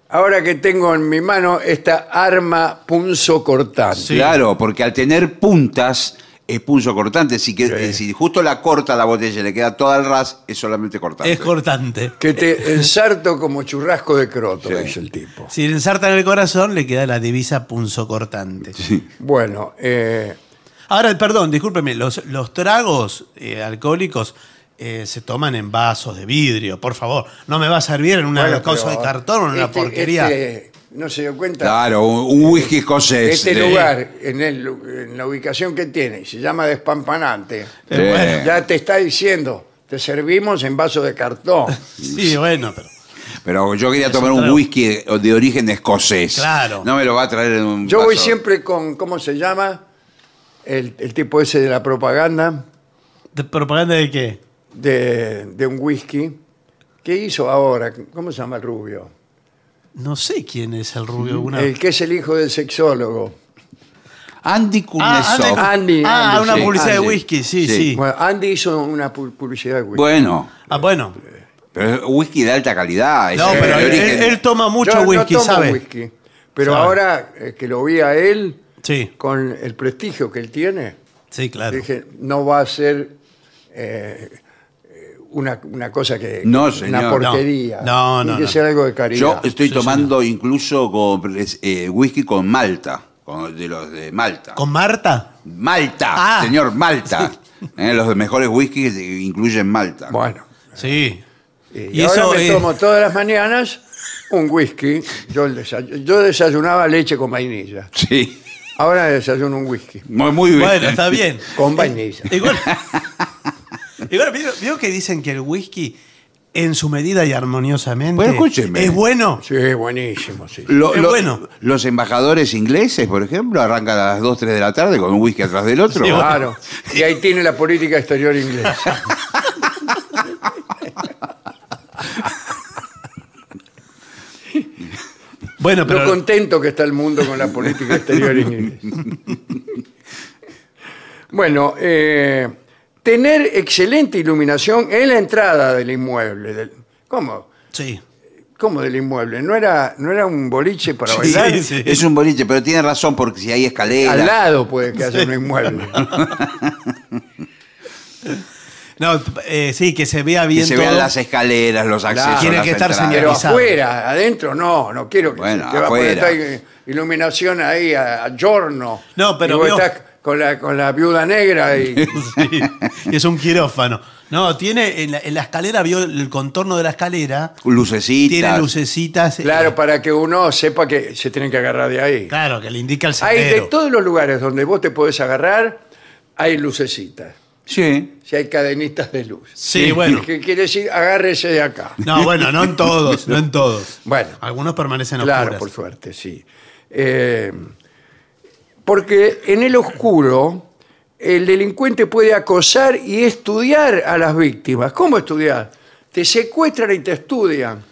ahora que tengo en mi mano esta arma punzocortante. Sí. Claro, porque al tener puntas es punzo cortante. Si, que, eh, si justo la corta la botella y le queda toda al ras, es solamente cortante. Es cortante. Que te ensarto como churrasco de croto, Sí. dice el tipo. Si le ensartan el corazón, le queda la divisa punzocortante. Bueno, eh, Ahora, perdón, discúlpeme, los, los tragos eh, alcohólicos eh, se toman en vasos de vidrio, por favor. No me va a servir en una bueno, cosa de cartón o en una este- porquería. este, no se dio cuenta. Claro, un, un whisky escocés. Este de- lugar, en, el, en la ubicación que tiene, y se llama Despampanante, Eh, Sí. bueno, ya te está diciendo, te servimos en vaso de cartón. sí, bueno, pero. Pero yo quería tomar un un trago. whisky de, de origen escocés. Claro. No me lo va a traer en un Yo voy vaso. siempre con, ¿cómo se llama? El, el tipo ese de la propaganda ¿De ¿Propaganda de qué? de, de un whisky. ¿Qué hizo ahora? ¿Cómo se llama el rubio? No sé quién es el rubio. Una... El que es el hijo del sexólogo. Andy Ah, Kuznetsov. Andy, ah, Andy, una sí, publicidad de whisky, sí, Sí. sí. Bueno, Andy hizo una pu- publicidad de whisky. Bueno, Ah, bueno. pero es whisky de alta calidad. es No, pero él, él toma mucho Yo whisky, no tomo ¿sabe? whisky, pero Sabe. ahora eh, que lo vi a él, Sí, con el prestigio que él tiene, sí, claro. dije, no va a ser eh, una, una cosa que... No, Una señor. porquería. No, no, Tiene que no, ser algo de caridad. Yo estoy Sí, tomando incluso con, eh, whisky con Malta, con- de los de Malta. ¿Con Marta? Malta, Ah. señor, Malta. Eh, los mejores whiskies incluyen Malta. Bueno. Sí. Y, ahora me es- tomo todas las mañanas un whisky. Yo, el desay- yo desayunaba leche con vainilla. Sí, Ahora desayuno un whisky muy, muy bien. Bueno, está bien. con vainilla. Igual, igual ¿vio, vio que dicen que el whisky, en su medida y armoniosamente, Bueno, escúcheme. es bueno. Sí, buenísimo, sí. Lo- Es lo- bueno. Los embajadores ingleses, por ejemplo, arrancan a las 2, 3 de la tarde con un whisky atrás del otro. Sí, bueno. Claro. Y ahí tiene la política exterior inglesa. Bueno, pero Lo contento que está el mundo con la política exterior inglesa. Bueno, eh, tener excelente iluminación en la entrada del inmueble. del- ¿Cómo? sí. ¿Cómo del inmueble? ¿No era, no era un boliche para Sí, bailar? sí. Es un boliche, pero tiene razón porque si hay Al escaleras. lado puede que haya un inmueble. No, eh, sí, que se vea bien Que se todo. vean las escaleras, los accesos. Tiene las que estar entradas. Pero afuera, adentro no, no quiero que Bueno, te va a poner afuera. esta iluminación ahí a, a giorno. No, pero y vos veo- estás con la, con la viuda negra y Sí, y es un quirófano. No, tiene en la, en la escalera, vio el contorno de la escalera, Lucecitas. tiene lucecitas. eh, claro, para que uno sepa que se tienen que agarrar de ahí. Claro, que le indica el Hay de sendero. todos los lugares donde vos te podés agarrar, hay lucecitas. Sí. Si hay cadenitas de luz. Sí, bueno. ¿Qué quiere decir? Agárrese de acá. No, bueno, no en todos, no en todos. Bueno. Algunos permanecen Claro, oscuras. por suerte, sí. Eh, porque en el oscuro el delincuente puede acosar y estudiar a las víctimas. ¿Cómo estudiar? Te secuestran y te estudian.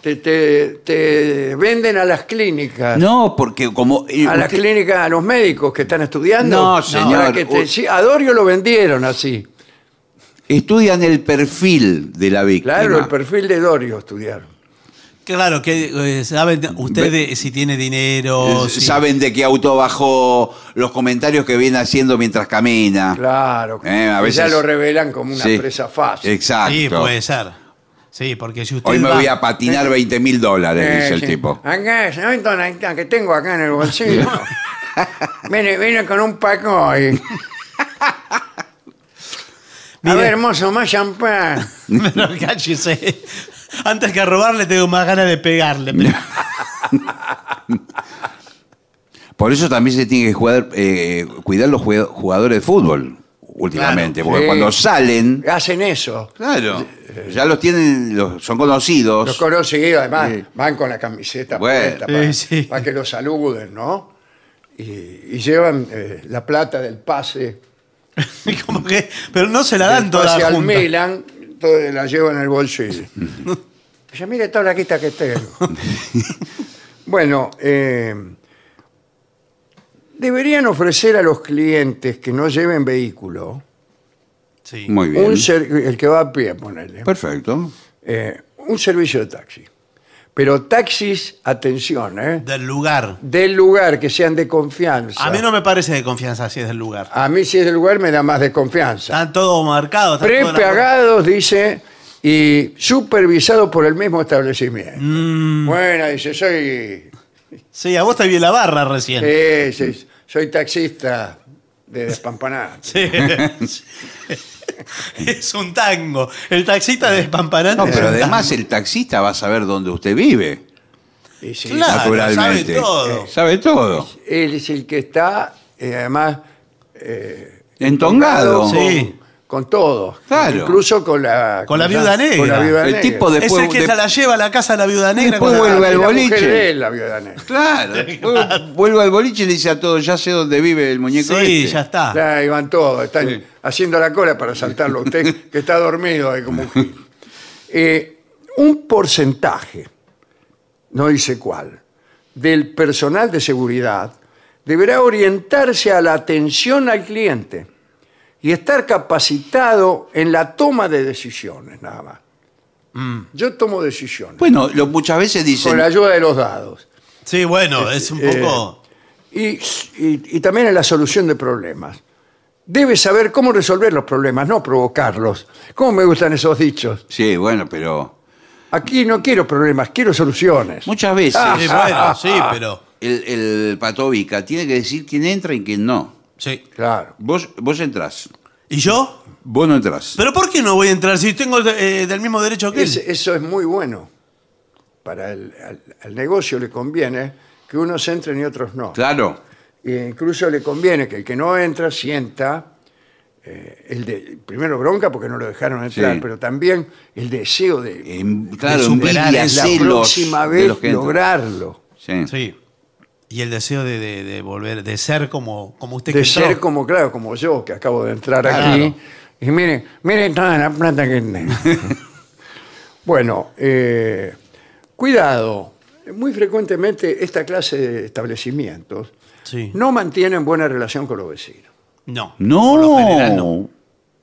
Te, te- te venden a las clínicas. No, porque como. eh, A las usted- clínicas, a los médicos que están estudiando. No, señor. Que te- sí, a Dorio lo vendieron así. Estudian el perfil de la víctima. Claro, el perfil de Dorio estudiaron. Claro, que eh, saben ustedes si tiene dinero. Eh, si- Saben de qué auto bajó, los comentarios que viene haciendo mientras camina. Claro. Eh, a que ya veces- lo revelan como una Sí. presa fácil. Exacto. Sí, puede ser. Sí, porque si usted. Hoy me va- voy a patinar 20 mil dólares, dice Eh, el sí. tipo. Acá, ¿sabes dónde está? que tengo acá en el bolsillo? viene, viene con un paco y... A Mire. ver, hermoso, más champán. Pero cállese. Antes que robarle tengo más ganas de pegarle. pero- Por eso también se tiene que jugar, eh, cuidar los jue- jugadores de fútbol últimamente. Claro, porque sí. cuando salen, Hacen eso. claro, ya los tienen, los, son conocidos. Los conocidos, además, Sí. van con la camiseta Bueno. puesta para, Sí, sí. para que los saluden, ¿no? Y, y llevan eh, la plata del pase. ¿Cómo Porque- pero no se la Del dan toda pase al junta. Milan, todo- la lleva en el bolsillo. Dice, mire toda la quita que tengo. bueno, eh, deberían ofrecer a los clientes que no lleven vehículo, Sí. Muy bien. un ser- el que va a pie, ponerle, Perfecto. eh, un servicio de taxi. Pero taxis, atención, ¿eh? Del lugar. del lugar que sean de confianza. A mí no me parece de confianza si es del lugar. A mí si es del lugar me da más desconfianza. Están todos marcados. están Prepagados, dice, y supervisados por el mismo establecimiento. Mm. Bueno, dice, soy, Sí, a vos te vi la barra recién. eh, sí, soy taxista de Despampanante. Sí. es un tango. El taxista despampanante. No, es pero un además tango. el taxista va a saber dónde usted vive. Y sí, Claro, naturalmente. sabe todo. Sabe todo. Él es el que está, eh, además, Entongado. con, Sí. con todo. Claro. Incluso con la... Con la viuda negra. Con la viuda El negra. tipo de- Es después- el que de- se la lleva a la casa de la viuda negra. Después con la- vuelve al Y la boliche. mujer de él, la viuda negra. Claro. Vuelvo- Vuelvo al boliche y le dice a todos, ya sé dónde vive el muñeco Sí, este. ya está. Ya, ahí van todos, están Sí. haciendo la cola para saltarlo. Usted que está dormido ahí como un gil. Eh, un porcentaje, no dice cuál, del personal de seguridad deberá orientarse a la atención al cliente y estar capacitado en la toma de decisiones, nada más. Yo tomo decisiones Bueno, lo- muchas veces dicen, con la ayuda de los dados. Sí, bueno, es un poco. y, y- y también en la solución de problemas. Debe saber cómo resolver los problemas, no provocarlos. ¿Cómo me gustan esos dichos? sí, bueno, pero Aquí no quiero problemas, quiero soluciones. muchas veces Sí, bueno, sí, pero. el, el patovica tiene que decir quién entra y quién no. Sí. Claro. Vos, vos entrás, ¿Y yo? vos no entrás. ¿Pero por qué no voy a entrar si tengo eh, del mismo derecho que él? Es- eso es muy bueno. Para el al, al negocio le conviene que unos entren y otros no. Claro. E incluso le conviene que el que no entra sienta eh, el de primero bronca porque no lo dejaron entrar, Sí. pero también el deseo de, Em, claro, de superar envidia, la celos próxima de vez los que entran. lograrlo. Sí. Sí. Y el deseo de, de- de volver, de ser como, como usted de que entró. ser como, claro, como yo, que acabo de entrar Claro. aquí. Y miren, miren toda la plata que tengo. bueno, eh, cuidado. Muy frecuentemente esta clase de establecimientos Sí. no mantienen buena relación con los vecinos. No. No. Por lo general no.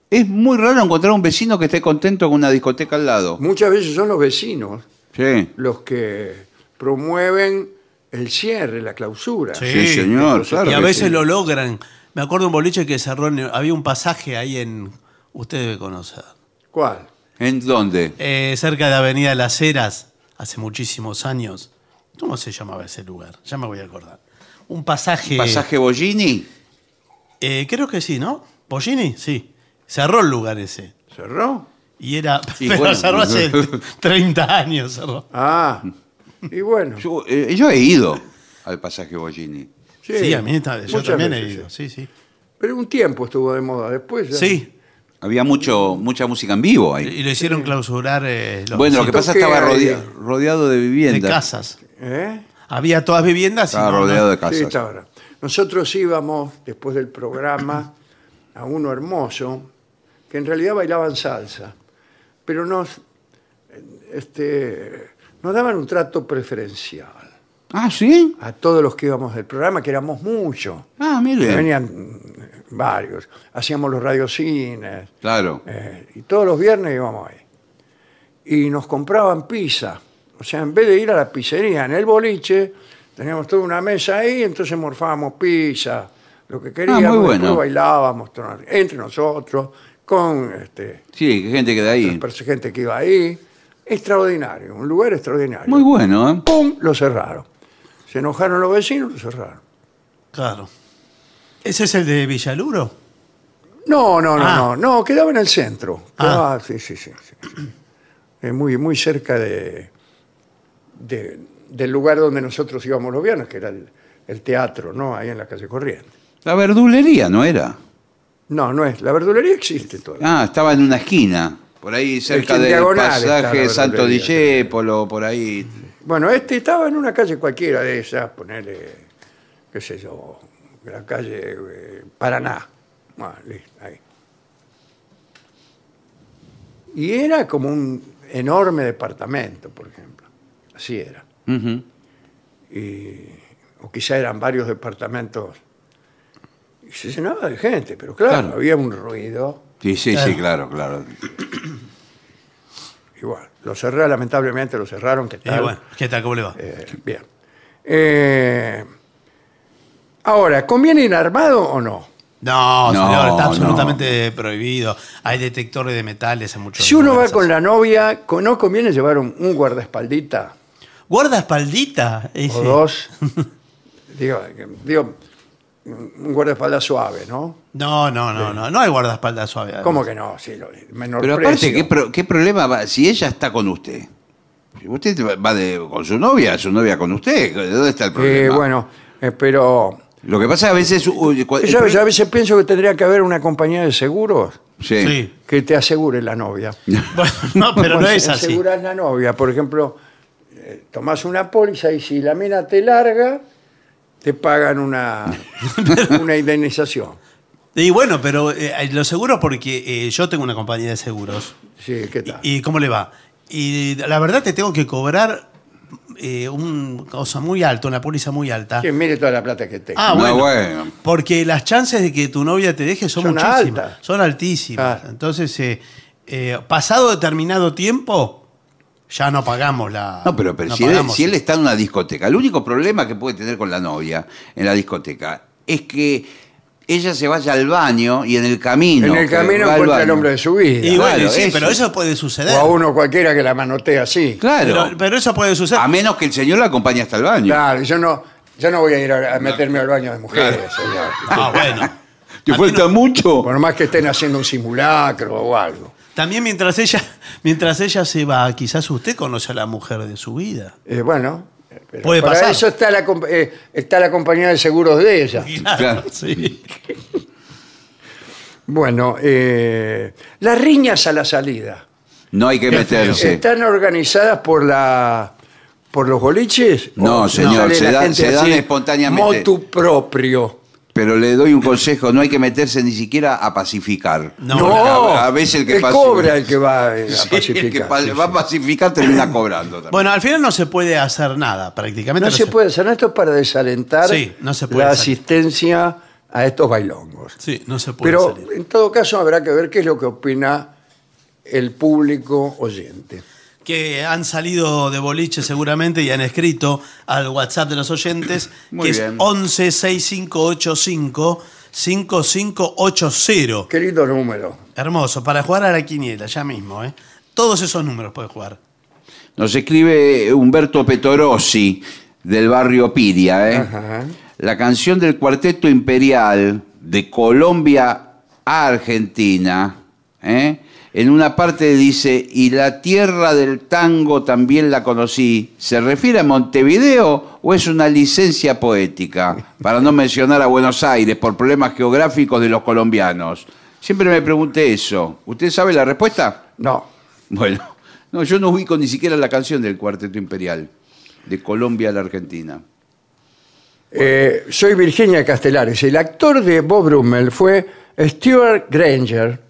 Es muy raro encontrar un vecino que esté contento con una discoteca al lado. Muchas veces son los vecinos Sí. los que promueven el cierre, la clausura. Sí. Sí, señor, claro. y a que veces sí. lo logran. Me acuerdo un boliche que cerró, en- había un pasaje ahí en... Usted debe conocer. ¿Cuál? ¿En dónde? Eh, cerca de Avenida Las Heras, hace muchísimos años. ¿Cómo se llamaba ese lugar? Ya me voy a acordar. Un pasaje... ¿Pasaje Bollini? Eh, creo que sí, ¿no? ¿Pollini? Sí. Cerró el lugar ese. ¿Cerró? Y era... Y pero bueno. cerró hace 30 años. Cerró. Ah, y bueno. Yo, eh, yo he ido al pasaje Bollini. Sí, a mí está- yo muchas también he veces, ido. sí. Sí, sí. Pero un tiempo estuvo de moda. Después ya- Sí. Había mucho, mucha música en vivo ahí. Y lo hicieron clausurar eh, los Bueno, lo que pasa es que ¿qué estaba rodeado de de viviendas. casas. ¿Eh? Había todas viviendas y Estaba no- rodeado no- de Sí, casas. está ahora. Nosotros íbamos, después del programa, a uno hermoso, que en realidad bailaban salsa, pero nos, este, nos daban un trato preferencial Ah, ¿sí? a todos los que íbamos del programa, que éramos muchos. Ah, mire. Venían mm, varios. Hacíamos los radiocines. Claro. eh, y todos los viernes íbamos ahí. Y nos compraban pizza. O sea, en vez de ir a la pizzería en el boliche, teníamos toda una mesa ahí, entonces morfábamos pizza, lo que queríamos, Ah, muy bueno. después bailábamos to- entre nosotros, con este, Sí, que gente que de ahí. otras gente que iba ahí. Extraordinario, un lugar extraordinario. Muy bueno, ¿eh? ¡Pum! Lo cerraron. Se enojaron los vecinos, lo cerraron. Claro. ¿Ese es el de Villaluro? No, no, no, Ah. no, no, quedaba en el centro. Ah. Quedaba, sí, sí, sí. sí, sí. Eh, muy, muy cerca de, de- del lugar donde nosotros íbamos los viernes, que era el, el teatro, ¿no? Ahí en la calle Corriente. La verdulería, ¿no era? No, no es. La verdulería existe todavía. Ah, estaba en una esquina. Por ahí cerca del pasaje Santo. Discépolo, por ahí. Bueno, este estaba en una calle cualquiera de esas, ponerle, qué sé yo, la calle eh, Paraná. Listo, ahí. Y era como un enorme departamento, por ejemplo. Así era. O quizá eran varios departamentos. Y se llenaba de gente, pero claro, Claro. había un ruido. Sí, sí, sí, claro, claro. Igual, lo cerré, lamentablemente lo cerraron. ¿Qué tal? bueno, ¿qué tal? ¿Cómo le va? Eh, bien. Eh, ahora, ¿conviene ir armado o no? No, No, señor, está no. absolutamente prohibido. Hay detectores de metales en muchos Si uno va con la novia, ¿con- ¿no conviene llevar un, un guardaespaldita Guardaespaldita. ese. o dos? digo, digo, un guardaespaldas suave, ¿no? No, no, no, no. No hay guardaespaldas suave. además. ¿Cómo que no? Sí, lo, menor Pero aparte, precio. ¿qué, pro- qué problema va? Si ella está con usted. Si usted va de, con su novia, su novia con usted, ¿dónde está el Eh, problema? bueno, eh, pero Lo que pasa es que a veces... uy, cua- el yo, a veces pienso que tendría que haber una compañía de seguros Sí. Sí. que te asegure la novia. Bueno, no, pero no es así. Aseguras la novia, por ejemplo, eh, tomás una póliza y si la mina te larga, te pagan una, una indemnización. Y bueno, pero eh, lo seguro porque eh, yo tengo una compañía de seguros. Sí, ¿qué tal? ¿Y cómo le va? Y la verdad te tengo que cobrar eh, un cosa muy alto, una póliza muy alta. Sí, mire toda la plata que tengo. Ah, No, bueno, bueno. Porque las chances de que tu novia te deje son, Son muchísimas. altas. Son altísimas. Claro. Entonces, eh, eh, pasado determinado tiempo, ya no pagamos la. No, pero, pero no si, él, pagamos. si él está en una discoteca, el único problema que puede tener con la novia en la discoteca es que ella se vaya al baño y en el camino. en el camino encuentra el hombre de su vida. Y bueno, Claro, sí, eso. pero eso puede o suceder. a uno cualquiera que la manotea así. Claro. Pero, pero eso puede suceder. A menos que el señor la acompañe hasta el baño. Claro, yo no, yo no voy a ir a, a meterme al baño de mujeres, señor. Ah, bueno. ¿Te falta no- mucho? Por más que estén haciendo un simulacro o algo. También mientras ella, mientras ella se va, quizás usted conoce a la mujer de su vida. Eh, bueno, eh, pero Puede para pasar. eso está la, eh, está la compañía de seguros de ella. Claro. sí. Bueno, eh, las riñas a la salida. No hay que meterse. ¿Están organizadas por la por los boliches? No, ¿O señor, se da- se dan espontáneamente. Motu propio. Pero le doy un consejo, no hay que meterse ni siquiera a pacificar. No, No, a, a veces el que pasa- cobra el que va eh, a Sí, pacificar. el que pa- sí, va a pacificar termina cobrando también. Bueno, al final no se puede hacer nada, prácticamente. No se puede hacer esto es para desalentar Sí, no se puede la hacer. asistencia a estos bailongos. Sí, no se puede Pero salir. en todo caso habrá que ver qué es lo que opina el público oyente. Que han salido de boliche seguramente y han escrito al WhatsApp de los oyentes, Muy que bien. es 11 6585 5580. Qué lindo número. Hermoso, para jugar a la quiniela, ya mismo, ¿eh? Todos esos números puede jugar. Nos escribe Humberto Petorossi, del barrio Piria. ¿eh? Ajá. La canción del Cuarteto Imperial de Colombia a Argentina. ¿eh? En una parte dice, y la tierra del tango también la conocí. ¿Se refiere a Montevideo o es una licencia poética? Para no mencionar a Buenos Aires por problemas geográficos de los colombianos. Siempre me pregunté eso. ¿Usted sabe la respuesta? No. Bueno, no, yo no ubico ni siquiera la canción del Cuarteto Imperial, de Colombia a la Argentina. Eh, soy Virginia Castelares. El actor de Bob Brummel fue Stuart Granger,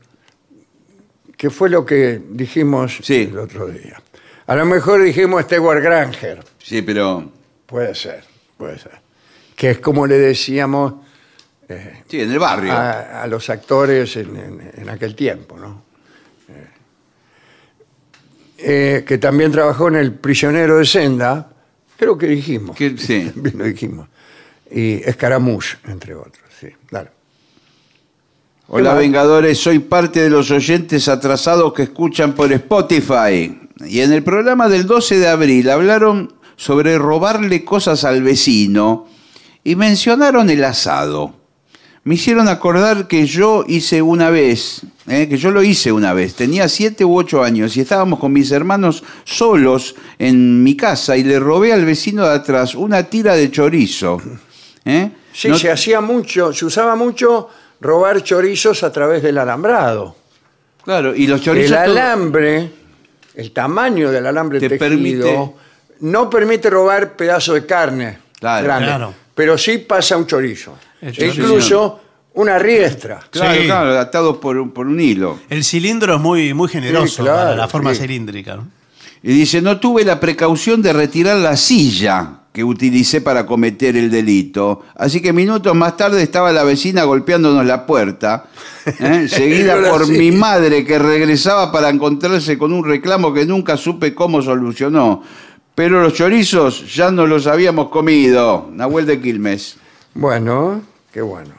que fue lo que dijimos Sí. el otro día. A lo mejor dijimos Stewart Granger. Sí, pero. Puede ser, puede ser. Que es como le decíamos Sí, en el barrio. a, a los actores en, en- en aquel tiempo, ¿no? Eh, eh, que también trabajó en El prisionero de Senda, creo que dijimos. Que- sí. También lo dijimos. Y Escaramouche, entre otros, sí, claro. Hola. Vengadores, soy parte de los oyentes atrasados que escuchan por Spotify. Y en el programa del 12 de abril hablaron sobre robarle cosas al vecino y mencionaron el asado. Me hicieron acordar que yo hice una vez, eh, que yo lo hice una vez. Tenía siete u ocho años y estábamos con mis hermanos solos en mi casa y le robé al vecino de atrás una tira de chorizo. ¿eh? Sí, No- se hacía mucho, se usaba mucho robar chorizos a través del alambrado. Claro, y los chorizos. el todo- alambre, el tamaño del alambre Te tejido, permite- no permite robar pedazo de carne Claro. grande, Claro. pero sí pasa un chorizo. El E chorizo. incluso una riestra. Claro, Sí. claro, atado por, un- por un hilo. El cilindro es muy, muy generoso Sí, claro, para la forma sí. cilíndrica. ¿no? Y dice, no tuve la precaución de retirar la silla que utilicé para cometer el delito. Así que minutos más tarde estaba la vecina golpeándonos la puerta, ¿eh? seguida por mi madre que regresaba para encontrarse con un reclamo que nunca supe cómo solucionó. Pero los chorizos ya no los habíamos comido. Nahuel de Quilmes. Bueno, qué bueno.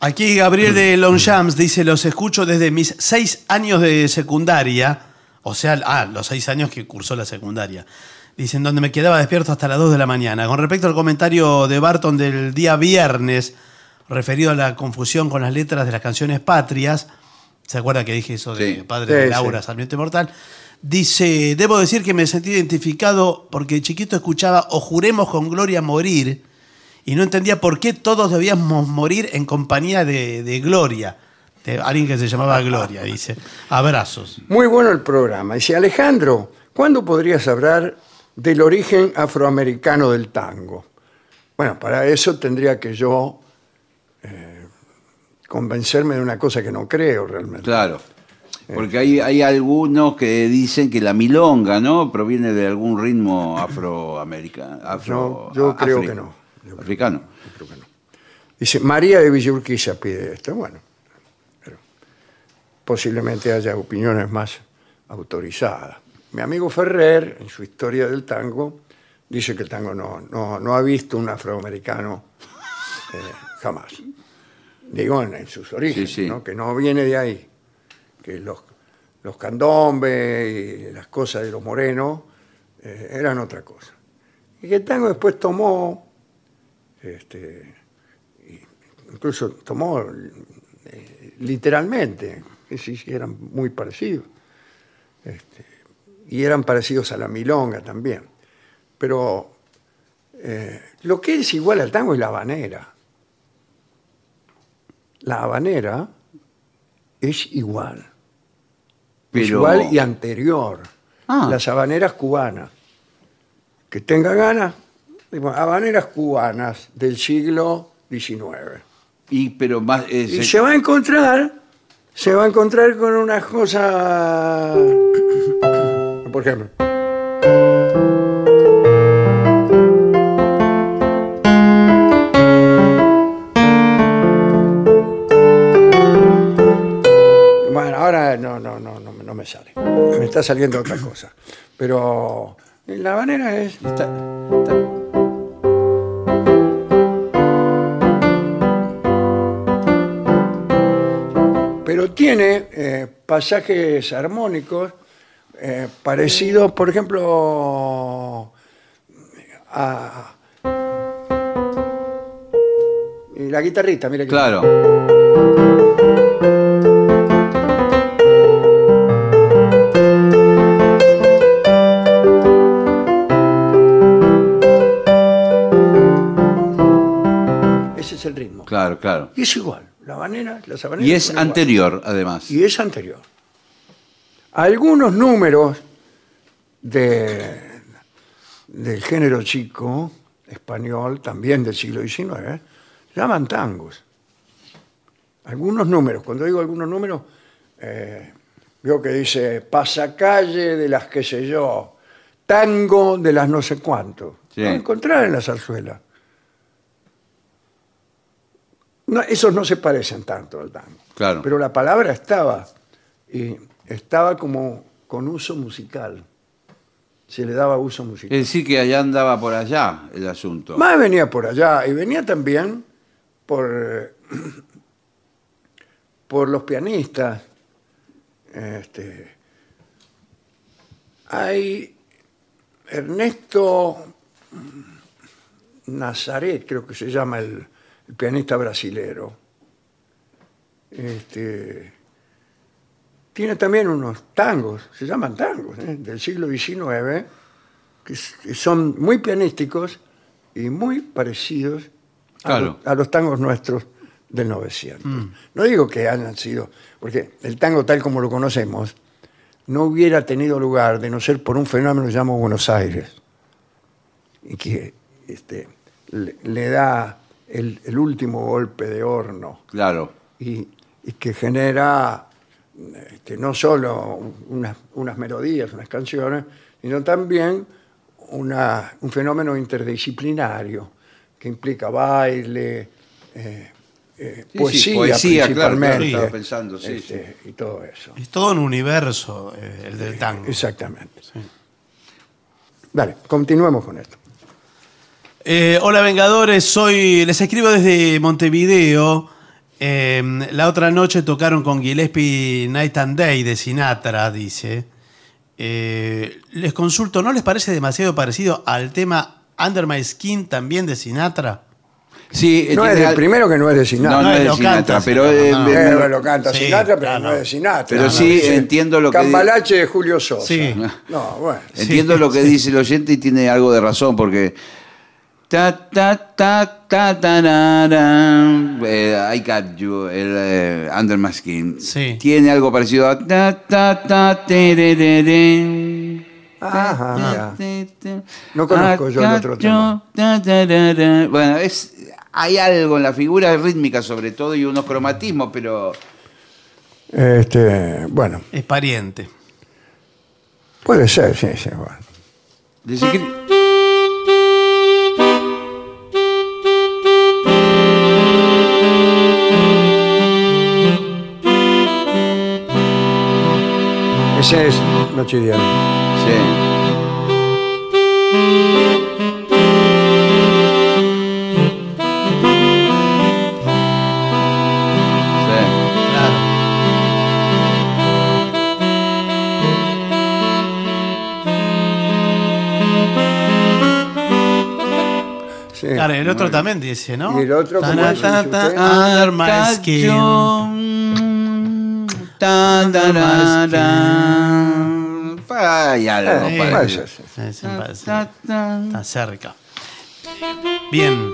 Aquí Gabriel de Longchamps dice, los escucho desde mis seis años de secundaria, o sea, ah, los seis años que cursó la secundaria. Dicen, donde me quedaba despierto hasta las 2 de la mañana. Con respecto al comentario de Barton del día viernes, referido a la confusión con las letras de las canciones patrias, ¿se acuerda que dije eso de Sí. Padre de Laura, sí. Sarmiento Mortal? Dice, debo decir que me sentí identificado porque de chiquito escuchaba o juremos con gloria morir y no entendía por qué todos debíamos morir en compañía de, de Gloria. De alguien que se llamaba Gloria, dice. Abrazos. Muy bueno el programa. Dice, Alejandro, ¿cuándo podrías hablar del origen afroamericano del tango? Bueno, para eso tendría que yo eh, convencerme de una cosa que no creo realmente. Claro. Porque hay, hay algunos que dicen que la milonga, ¿no? Proviene de algún ritmo afroamericano. Afro, No, yo creo afri- que no. Africano. Dice, María de Villurquiza pide esto. Bueno, pero posiblemente haya opiniones más autorizadas. Mi amigo Ferrer, en su historia del tango, dice que el tango no, no, no ha visto un afroamericano eh, jamás. Digo, en, en sus orígenes, Sí, sí. ¿no? que no viene de ahí. Que los, los candombes y las cosas de los morenos eh, eran otra cosa. Y que el tango después tomó este, incluso tomó eh, literalmente, que sí, eran muy parecidos. Este, y eran parecidos a la milonga también. Pero eh, lo que es igual al tango es la habanera. La habanera es igual. Es igual y anterior. Ah. Las habaneras cubanas. Que tenga ganas, habaneras cubanas del siglo XIX. Y pero más eh, Y se- se va a encontrar, se va a encontrar con una cosa, por ejemplo. Bueno, ahora no, no, no, no, no me sale. Me está saliendo otra cosa. Pero la manera es está- está- pero tiene eh, pasajes armónicos eh, parecidos, por ejemplo, a... la guitarrita, mira que... claro. Ese es el ritmo. Claro, claro. Y es igual, la habanera, las habaneras Y es anterior, además. Y es anterior. Algunos números de, del género chico español, también del siglo XIX, llaman tangos. Algunos números, cuando digo algunos números, eh, veo que dice pasacalle de las que sé yo, tango de las no sé cuánto. Sí. Lo encontrar en la zarzuela. No, esos no se parecen tanto al tango. Claro. Pero la palabra estaba, y estaba como con uso musical. Se le daba uso musical. Es decir, que allá andaba por allá el asunto. Más venía por allá y venía también por, por los pianistas. Este, hay Ernesto Nazaret, creo que se llama el, el pianista brasilero. Este, tiene también unos tangos, se llaman tangos, ¿eh? del siglo XIX, que son muy pianísticos y muy parecidos a, Claro. los, a los tangos nuestros del 900. No digo que hayan sido, porque el tango tal como lo conocemos no hubiera tenido lugar de no ser por un fenómeno que llamamos Buenos Aires y que este, le, le da el, el último golpe de horno Claro. y, y que genera este, no solo unas, unas melodías, unas canciones, sino también una- un fenómeno interdisciplinario que implica baile, eh, eh, Sí, sí, poesía, poesía, claro, claro, pensando, sí, este, y todo eso. Es todo un universo eh, el del tango. Exactamente. Dale, continuemos con esto. Eh, hola Vengadores, soy. Les escribo desde Montevideo. Eh, la otra noche tocaron con Gillespie Night and Day de Sinatra, dice. Eh, les consulto, ¿no les parece demasiado parecido al tema Under My Skin también de Sinatra? Sí, No tiene es el primero que no es de Sinatra. No, no No, es de Sinatra, pero, eh, no. lo canta Sí, Sinatra, pero no es de Sinatra. Pero No, sí, dice entiendo lo que Cambalache de Julio Sosa. Sí. No, bueno. Entiendo lo que dice el oyente y tiene algo de razón, porque. Ta, ta, ta, ta, tarara, eh, I got you, el eh, Under My Skin. Sí. Tiene algo parecido a. Ta, ta, ta. Ajá, Ta, ta, ta. No conozco yo el otro ta, tarara. Bueno, es, hay algo en la figura rítmica sobre todo y unos cromatismos, pero Este, bueno, Es pariente. puede ser, sí, sí. Bueno. desde que- Ese es Noche y Día. sí. Sí. Claro. Sí. Claro, el otro también dice, ¿no? ¿Y el otro es, ta, usted? Under my skin. Hay algo Eh, parece. Está cerca. Bien.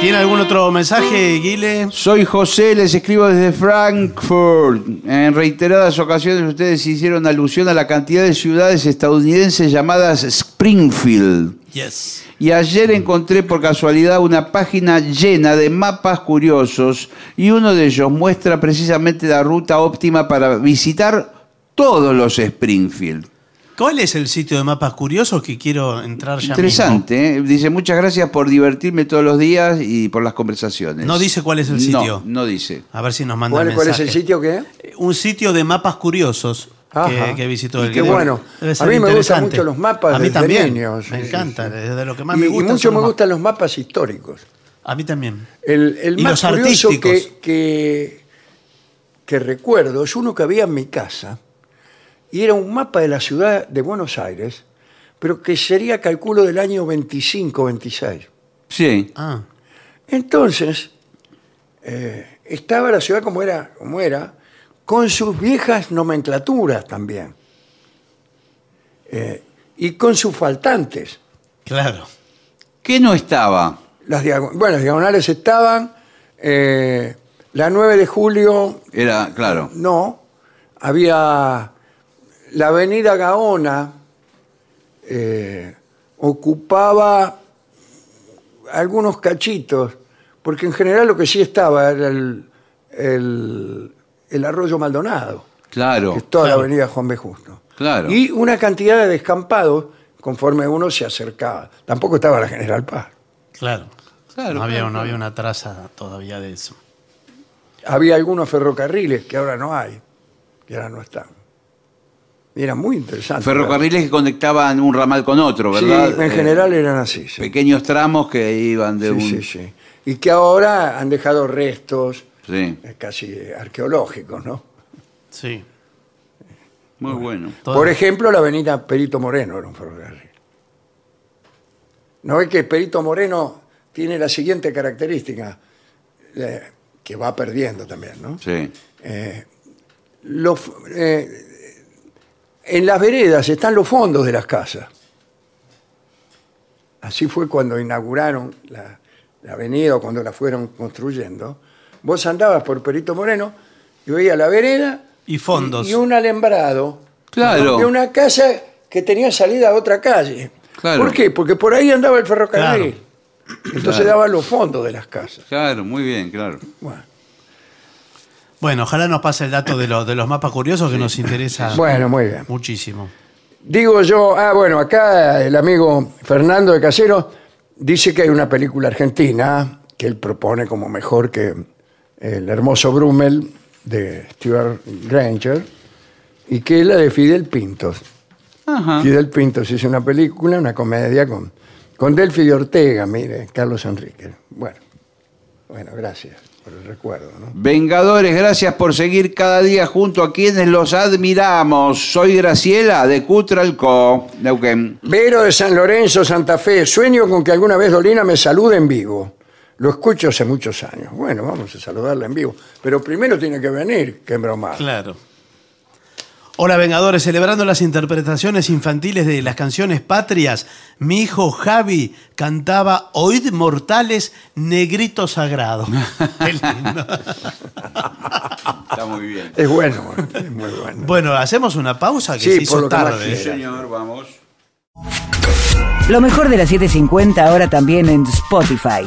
¿Tiene algún otro mensaje, Guile? Soy José, les escribo desde Frankfurt. En reiteradas ocasiones ustedes hicieron alusión a la cantidad de ciudades estadounidenses llamadas Springfield. Yes. Y ayer encontré por casualidad una página llena de mapas curiosos y uno de ellos muestra precisamente la ruta óptima para visitar todos los Springfield. ¿Cuál es el sitio de mapas curiosos que quiero entrar ya Interesante, ¿eh? dice muchas gracias por divertirme todos los días y por las conversaciones. No dice cuál es el sitio. No, no dice. mismo? A ver si nos manda ¿Cuál, el cuál es mensaje. el sitio que? Eh, Un sitio de mapas curiosos que, que visitó Y el qué Guile. bueno. A mí me gustan mucho los mapas A mí desde también. niño, sí, me sí, encanta. sí. Es de lo que más Y, me y gusta. mucho son me gustan los mapas históricos. A mí también. El, el Y más los curioso artísticos. que, que, que recuerdo es uno que había en mi casa y era un mapa de la ciudad de Buenos Aires, pero que sería, calculo, del año 25, 26. Sí. Ah, Entonces, eh, estaba la ciudad como era, como era, con sus viejas nomenclaturas también. Eh, y con sus faltantes. claro. ¿Qué no estaba? Las bueno, las diagonales estaban, eh, la 9 de julio Era, claro. no, había la avenida Gaona, eh, ocupaba algunos cachitos, porque en general lo que sí estaba era el, el- el arroyo Maldonado, Claro. que es toda claro. la avenida Juan B. Justo. Claro. Y una cantidad de descampados conforme uno se acercaba. Tampoco estaba la General Paz. Claro. Claro, no, había, claro, no había una traza todavía de eso. Había algunos ferrocarriles que ahora no hay, que ahora no están. Y era muy interesante. Ferrocarriles que conectaban un ramal con otro, Sí, ¿verdad? en Eh, general eran así. Sí, Pequeños tramos que iban de sí, un. sí, sí. Y que ahora han dejado restos Sí. eh, casi arqueológicos, ¿no? Sí. Muy bueno. Todo- Por ejemplo, la avenida Perito Moreno era un ferrocarril. ¿No es que Perito Moreno tiene la siguiente característica, eh, que va perdiendo también, ¿no? Sí. Los, eh, en las veredas están los fondos de las casas. Así fue cuando inauguraron la, la avenida o cuando la fueron construyendo. Vos andabas por Perito Moreno y veías la vereda Y fondos. y, y un alembrado Claro. de una casa que tenía salida a otra calle. Claro. ¿Por qué? Porque por ahí andaba el ferrocarril. Entonces Claro. daba los fondos de las casas. Claro, muy bien, claro. Bueno, Bueno, ojalá nos pase el dato de, los de los mapas curiosos que nos interesa Bueno, muy bien. muchísimo. Digo yo, ah, bueno, acá el amigo Fernando de Casero dice que hay una película argentina que él propone como mejor que El hermoso Brummel de Stuart Granger y que es la de Fidel Pintos. Ajá. Fidel Pintos hizo una película, una comedia con, con Delphi de Ortega, mire, Carlos Enrique. Bueno, bueno, gracias por el recuerdo, ¿no? Vengadores, gracias por seguir cada día junto a quienes los admiramos. Soy Graciela de Cutralco, Neuquén. Vero de San Lorenzo, Santa Fe. Sueño con que alguna vez Dolina me salude en vivo. Lo escucho hace muchos años. Bueno, vamos a saludarla en vivo. Pero primero tiene que venir, que broma. Claro. Hola Vengadores, celebrando las interpretaciones infantiles de las canciones patrias, mi hijo Javi cantaba Oíd Mortales, Negrito Sagrado. Qué lindo. Está muy bien. Es bueno, es muy bueno. Bueno, hacemos una pausa que Sí, se por hizo lo que más tarde. quiera. Señor, vamos. Lo mejor de la 750 ahora también en Spotify.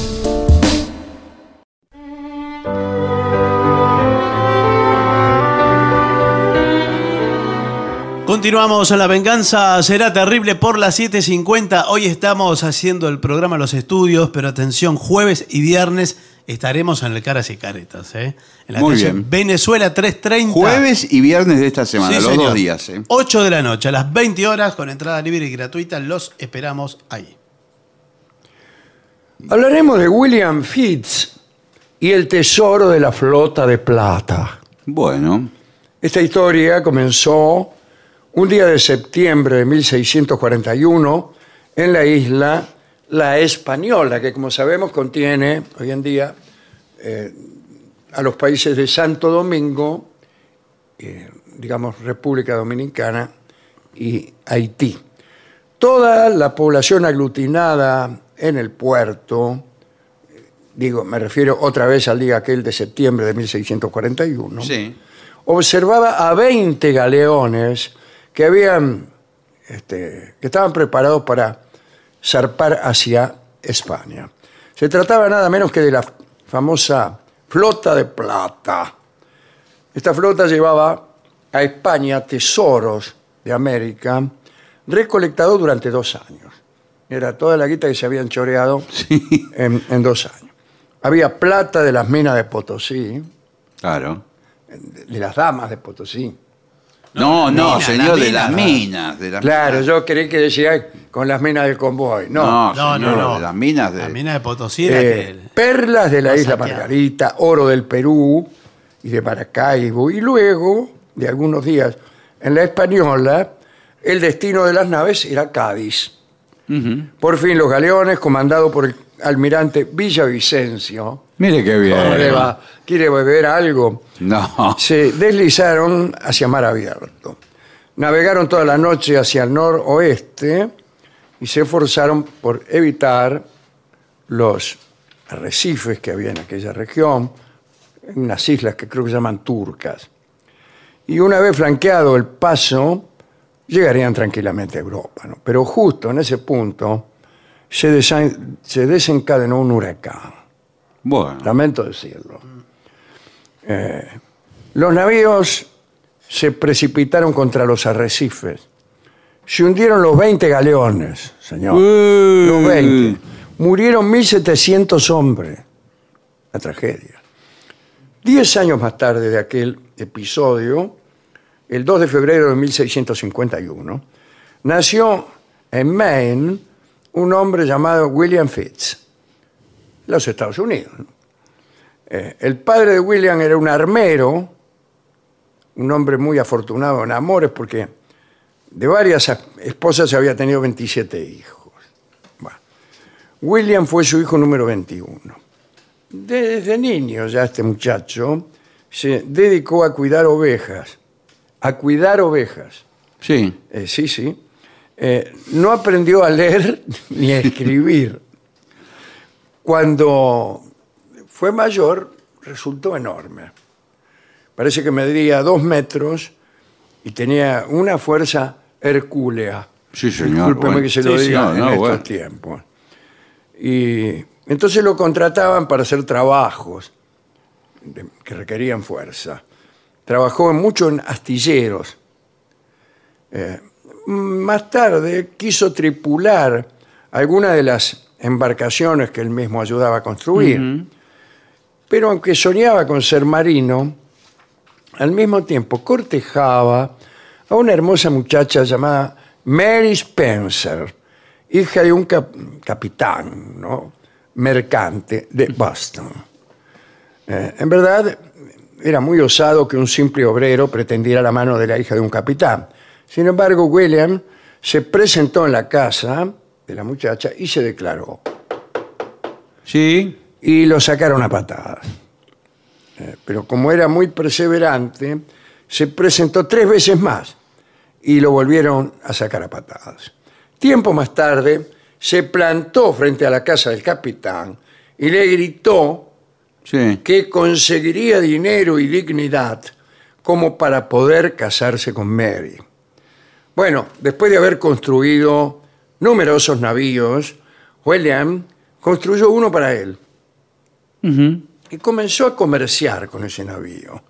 Continuamos a La Venganza Será Terrible por las 7.50. Hoy estamos haciendo el programa Los Estudios, pero atención, jueves y viernes estaremos en el Caras y Caretas. ¿eh? En la Muy calle bien. Venezuela 330. Jueves y viernes de esta semana, Sí, los señor. dos días. ¿eh? 8 de la noche, a las 20 horas, con entrada libre y gratuita. Los esperamos ahí. Hablaremos de William Fitz y el tesoro de la flota de plata. Bueno, Esta historia comenzó un día de septiembre de 1641 en la isla La Española, que como sabemos contiene hoy en día eh, a los países de Santo Domingo, eh, digamos República Dominicana y Haití. Toda la población aglutinada en el puerto, eh, digo, me refiero otra vez al día aquel de septiembre de 1641, sí. observaba a 20 galeones que habían este, que estaban preparados para zarpar hacia España. Se trataba nada menos que de la famosa flota de plata. Esta flota llevaba a España tesoros de América recolectados durante dos años. Era toda la guita que se habían choreado en, en dos años. Había plata de las minas de Potosí, Claro. de las damas de Potosí. No, no, mina, señor, la de las mina. minas. De las Claro, minas. yo creí que decía con las minas del convoy. No, No, No, no, señor, no. de las minas de... La mina de Potosí era Eh, que- perlas de la isla. Margarita, oro del Perú y de Maracaibo. Y luego, de algunos días, en la Española, el destino de las naves era Cádiz. Ujú. Por fin los galeones, comandados por el almirante Villavicencio, Mire qué bien. ¿cómo le va? ¿quiere beber algo? No. se deslizaron hacia mar abierto. Navegaron toda la noche hacia el noroeste y se esforzaron por evitar los arrecifes que había en aquella región, unas islas que creo que se llaman turcas. Y una vez flanqueado el paso, llegarían tranquilamente a Europa. ¿no? Pero justo en ese punto se, desencadenó un huracán. Bueno. Lamento decirlo. Eh, los navíos se precipitaron contra los arrecifes. Se hundieron los 20 galeones, señor. Los 20. Murieron 1.700 hombres. La tragedia. Diez años más tarde de aquel episodio, el 2 de febrero de 1651, nació en Maine un hombre llamado William Fitz, los Estados Unidos. ¿no? Eh, el padre de William era un armero, un hombre muy afortunado en amores, porque de varias esposas había tenido 27 hijos. Bueno. William fue su hijo número 21. Desde niño ya este muchacho se dedicó a cuidar ovejas. A cuidar ovejas. Sí. Eh, sí, sí. Eh, no aprendió a leer ni a escribir. Cuando fue mayor, resultó enorme. Parece que medía dos metros y tenía una fuerza hercúlea. Sí, señor. Discúlpeme Bueno, que se lo sí, diga en no, estos bueno. tiempos. Y entonces lo contrataban para hacer trabajos que requerían fuerza. Trabajó mucho en astilleros. Eh, más tarde quiso tripular alguna de las embarcaciones que él mismo ayudaba a construir. Pero aunque soñaba con ser marino, al mismo tiempo cortejaba a una hermosa muchacha llamada Mary Spencer, hija de un cap- capitán ¿no? mercante de Boston. Eh, en verdad, era muy osado que un simple obrero pretendiera la mano de la hija de un capitán. Sin embargo, William se presentó en la casa de la muchacha y se declaró. Sí. Y lo sacaron a patadas. Eh, pero como era muy perseverante, se presentó tres veces más y lo volvieron a sacar a patadas. Tiempo más tarde, se plantó frente a la casa del capitán y le gritó Sí. que conseguiría dinero y dignidad como para poder casarse con Mary. Bueno, después de haber construido numerosos navíos, William construyó uno para él y comenzó a comerciar con ese navío.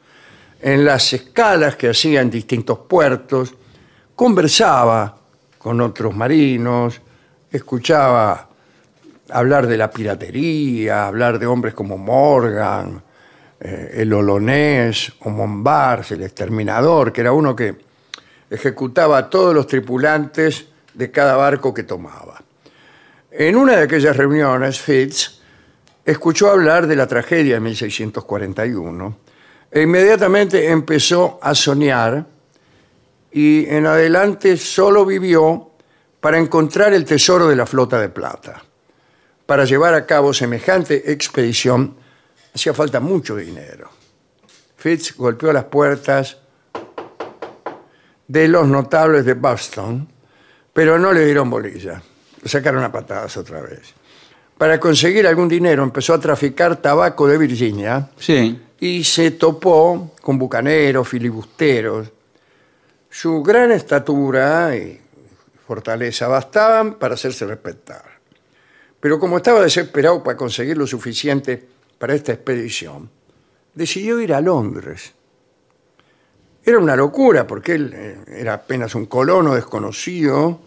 En las escalas que hacía en distintos puertos, conversaba con otros marinos, escuchaba hablar de la piratería, hablar de hombres como Morgan, eh, el Olonés o Mombars, el exterminador, que era uno que ejecutaba a todos los tripulantes de cada barco que tomaba. En una de aquellas reuniones, Fitz escuchó hablar de la tragedia de 1641 e inmediatamente empezó a soñar y en adelante solo vivió para encontrar el tesoro de la flota de plata. Para llevar a cabo semejante expedición hacía falta mucho dinero. Fitz golpeó las puertas de los notables de Boston, pero no le dieron bolilla. Lo sacaron a patadas otra vez. Para conseguir algún dinero empezó a traficar tabaco de Virginia Sí. y se topó con bucaneros, filibusteros. Su gran estatura y fortaleza bastaban para hacerse respetar. Pero como estaba desesperado para conseguir lo suficiente para esta expedición, decidió ir a Londres. Era una locura porque él eh, era apenas un colono desconocido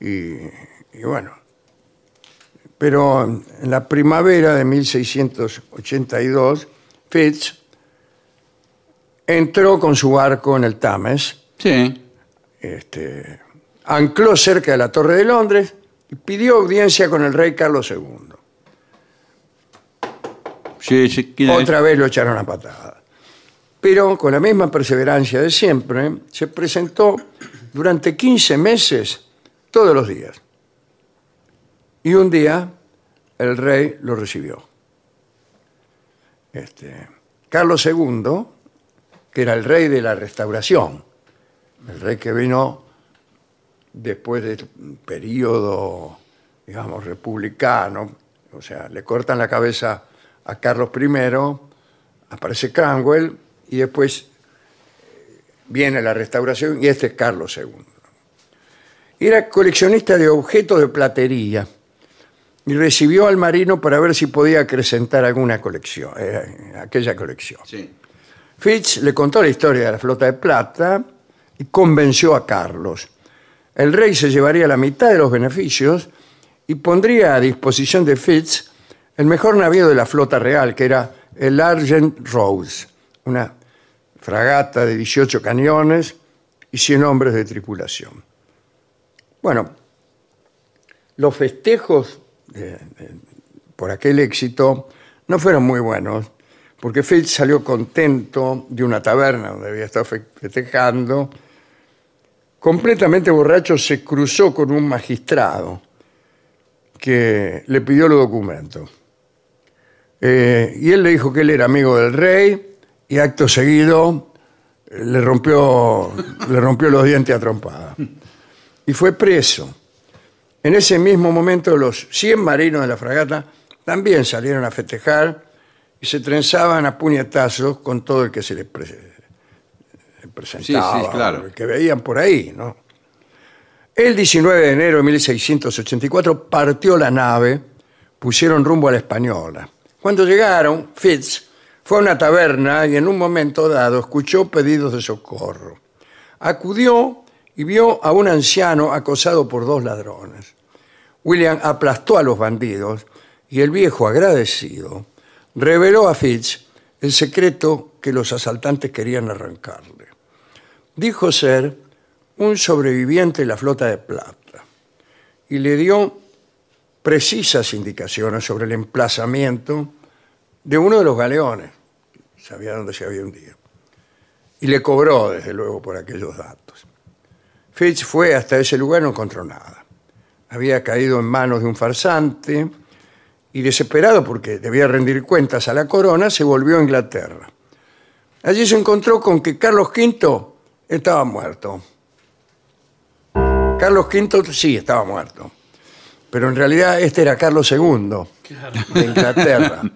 y, y bueno. Pero en la primavera de 1682, Fitz entró con su barco en el Thames, Sí. este, ancló cerca de la Torre de Londres y pidió audiencia con el rey Carlos II. Sí, sí. Otra vez lo echaron a patada. Pero con la misma perseverancia de siempre, se presentó durante 15 meses todos los días. Y un día el rey lo recibió. Este, Carlos II, que era el rey de la restauración, el rey que vino después del periodo, digamos, republicano, o sea, le cortan la cabeza a Carlos I, aparece Cromwell y después eh, viene la restauración y este es Carlos II. Era coleccionista de objetos de platería y recibió al marino para ver si podía acrecentar alguna colección, eh, aquella colección. Sí. Fitz le contó la historia de la flota de plata y convenció a Carlos. El rey se llevaría la mitad de los beneficios y pondría a disposición de Fitz el mejor navío de la flota real, que era el Argent Rose, una fragata de 18 cañones y 100 hombres de tripulación. Bueno, los festejos por aquel éxito no fueron muy buenos, porque Fitz salió contento de una taberna donde había estado fe- festejando. Completamente borracho se cruzó con un magistrado que le pidió los documentos. Eh, y él le dijo que él era amigo del rey y acto seguido eh, le rompió, le rompió los dientes a trompada. Y fue preso. En ese mismo momento los 100 marinos de la fragata también salieron a festejar y se trenzaban a puñetazos con todo el que se les pre- se presentaba, Sí, sí, claro. el que veían por ahí, ¿no? El 19 de enero de 1684 partió la nave, pusieron rumbo a la Española. Cuando llegaron, Fitz fue a una taberna y en un momento dado escuchó pedidos de socorro. Acudió y vio a un anciano acosado por dos ladrones. William aplastó a los bandidos y el viejo, agradecido, reveló a Fitz el secreto que los asaltantes querían arrancarle. Dijo ser un sobreviviente de la flota de plata y le dio precisas indicaciones sobre el emplazamiento de uno de los galeones. Sabía dónde se había hundido. Y le cobró, desde luego, por aquellos datos. Fitz fue hasta ese lugar y no encontró nada. Había caído en manos de un farsante y desesperado porque debía rendir cuentas a la corona, se volvió a Inglaterra. Allí se encontró con que Carlos V estaba muerto. Carlos V sí estaba muerto, pero en realidad este era Carlos II de Inglaterra.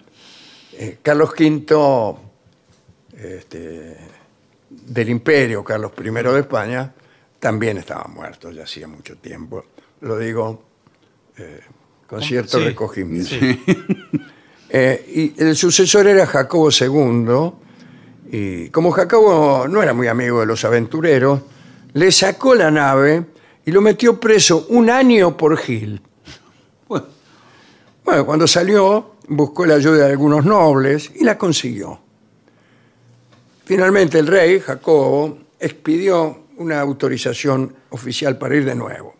Eh, Carlos V este, del Imperio, Carlos I de España, también estaba muerto ya hacía mucho tiempo. Lo digo eh, con cierto Sí, recogimiento. Eh, y el sucesor era Jacobo II, y como Jacobo no era muy amigo de los aventureros, le sacó la nave y lo metió preso un año por Gil. Bueno, cuando salió, buscó la ayuda de algunos nobles y la consiguió. Finalmente el rey, Jacobo, expidió una autorización oficial para ir de nuevo.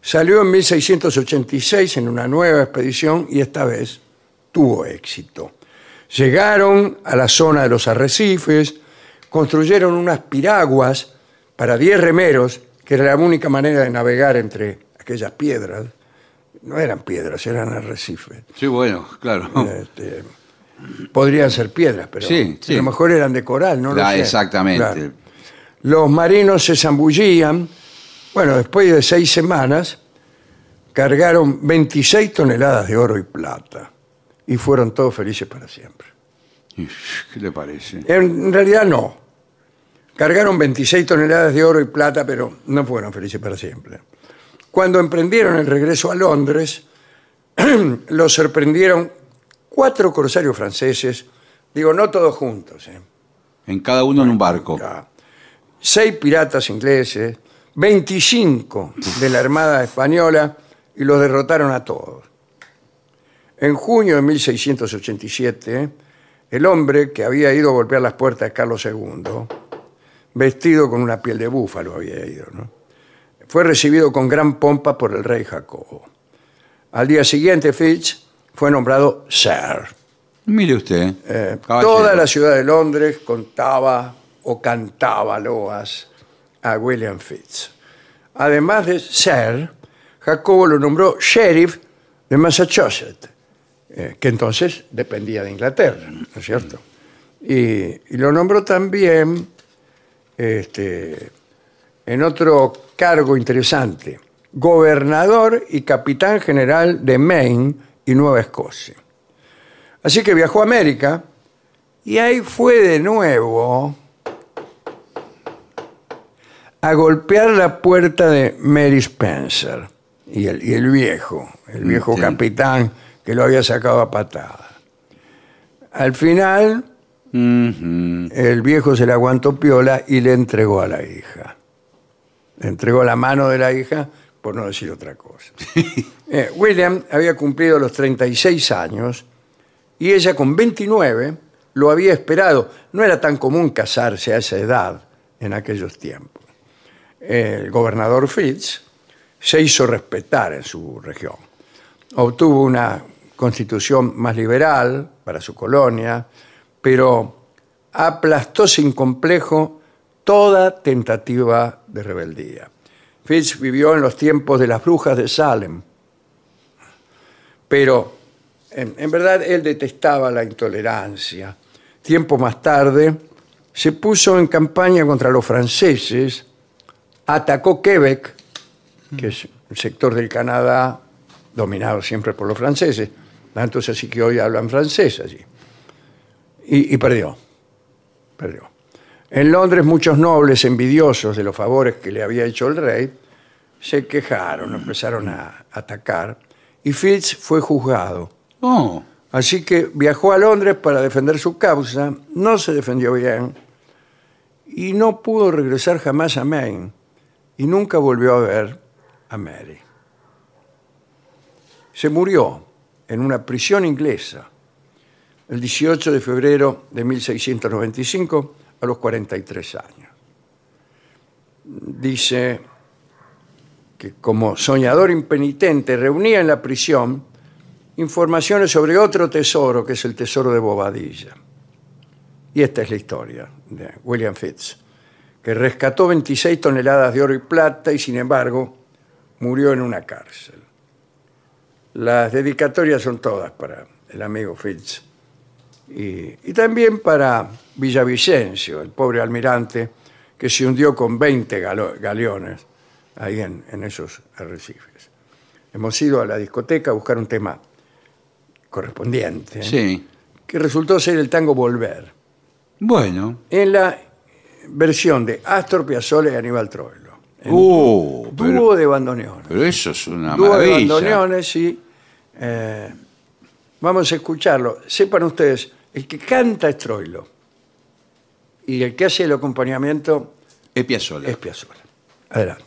Salió en 1686 en una nueva expedición y esta vez tuvo éxito. Llegaron a la zona de los arrecifes, construyeron unas piraguas para 10 remeros, que era la única manera de navegar entre aquellas piedras. No eran piedras, eran arrecifes. sí, bueno, claro. Este, podrían ser piedras, pero Sí, sí. a lo mejor eran de coral, no lo Ah, sé. exactamente. Claro. Los marinos se zambullían. Bueno, después de seis semanas, cargaron 26 toneladas de oro y plata. Y fueron todos felices para siempre. ¿Qué le parece? En realidad no. Cargaron 26 toneladas de oro y plata, pero no fueron felices para siempre. Cuando emprendieron el regreso a Londres, los sorprendieron cuatro corsarios franceses, digo, no todos juntos, ¿eh? En cada uno en un barco. Ya. seis piratas ingleses, 25 de la Armada Española y los derrotaron a todos. En junio de 1687, el hombre que había ido a golpear las puertas de Carlos II, vestido con una piel de búfalo había ido, ¿no? fue recibido con gran pompa por el rey Jacobo. Al día siguiente, Fitz fue nombrado Sir. Mire usted. Eh, toda la ciudad de Londres contaba o cantaba loas a William Fitz. Además de ser, Jacobo lo nombró sheriff de Massachusetts, eh, que entonces dependía de Inglaterra, ¿no es cierto? Y, y lo nombró también este, en otro cargo interesante, gobernador y capitán general de Maine y Nueva Escocia. Así que viajó a América y ahí fue de nuevo a golpear la puerta de Mary Spencer y el, y el viejo, el viejo Sí. capitán que lo había sacado a patada. Al final, el viejo se le aguantó piola y le entregó a la hija. Le entregó la mano de la hija, por no decir otra cosa. Eh, William había cumplido los 36 años y ella con 29 lo había esperado. No era tan común casarse a esa edad en aquellos tiempos. El gobernador Fitz se hizo respetar en su región. Obtuvo una constitución más liberal para su colonia, pero aplastó sin complejo toda tentativa de rebeldía. Fitz vivió en los tiempos de las brujas de Salem, pero en, verdad él detestaba la intolerancia. Tiempo más tarde se puso en campaña contra los franceses, atacó Quebec, que es un sector del Canadá dominado siempre por los franceses, tanto es así que hoy hablan francés allí, y, y perdió, perdió. En Londres muchos nobles envidiosos de los favores que le había hecho el rey se quejaron, empezaron a atacar y Fitz fue juzgado. Oh, Así que viajó a Londres para defender su causa, no se defendió bien y no pudo regresar jamás a Maine y nunca volvió a ver a Mary. Se murió en una prisión inglesa el 18 de febrero de 1695 a los 43 años. Dice que como soñador impenitente reunía en la prisión informaciones sobre otro tesoro, que es el tesoro de Bobadilla. Y esta es la historia de William Fitz, que rescató 26 toneladas de oro y plata y sin embargo murió en una cárcel. Las dedicatorias son todas para el amigo Fitz y, y también para Villavicencio, el pobre almirante que se hundió con 20 galo- galeones ahí en, en esos arrecifes. Hemos ido a la discoteca a buscar un tema correspondiente, sí. que resultó ser el tango Volver, Bueno. en la versión de Astor Piazzolla y Aníbal Troilo. Uh, dúo pero, de bandoneones. pero eso es una dúo de maravilla. bandoneones y eh, vamos a escucharlo. Sepan ustedes, el que canta es Troilo y el que hace el acompañamiento Es Piazzolla. es Piazzolla. Adelante.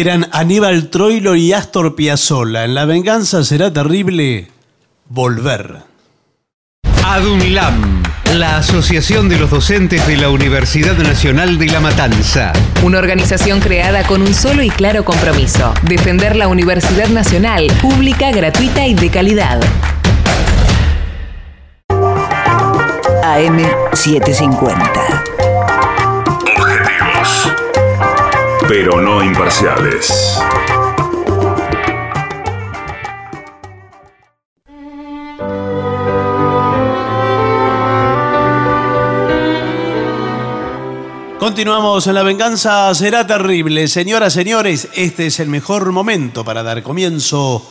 Eran Aníbal Troilo y Astor Piazzolla. En La venganza será terrible volver. ADUNLAM, la Asociación de los Docentes de la Universidad Nacional de La Matanza. Una organización creada con un solo y claro compromiso, defender la Universidad Nacional, pública, gratuita y de calidad. AM750. Pero no imparciales. Continuamos en La venganza será terrible. Señoras, señores, este es el mejor momento para dar comienzo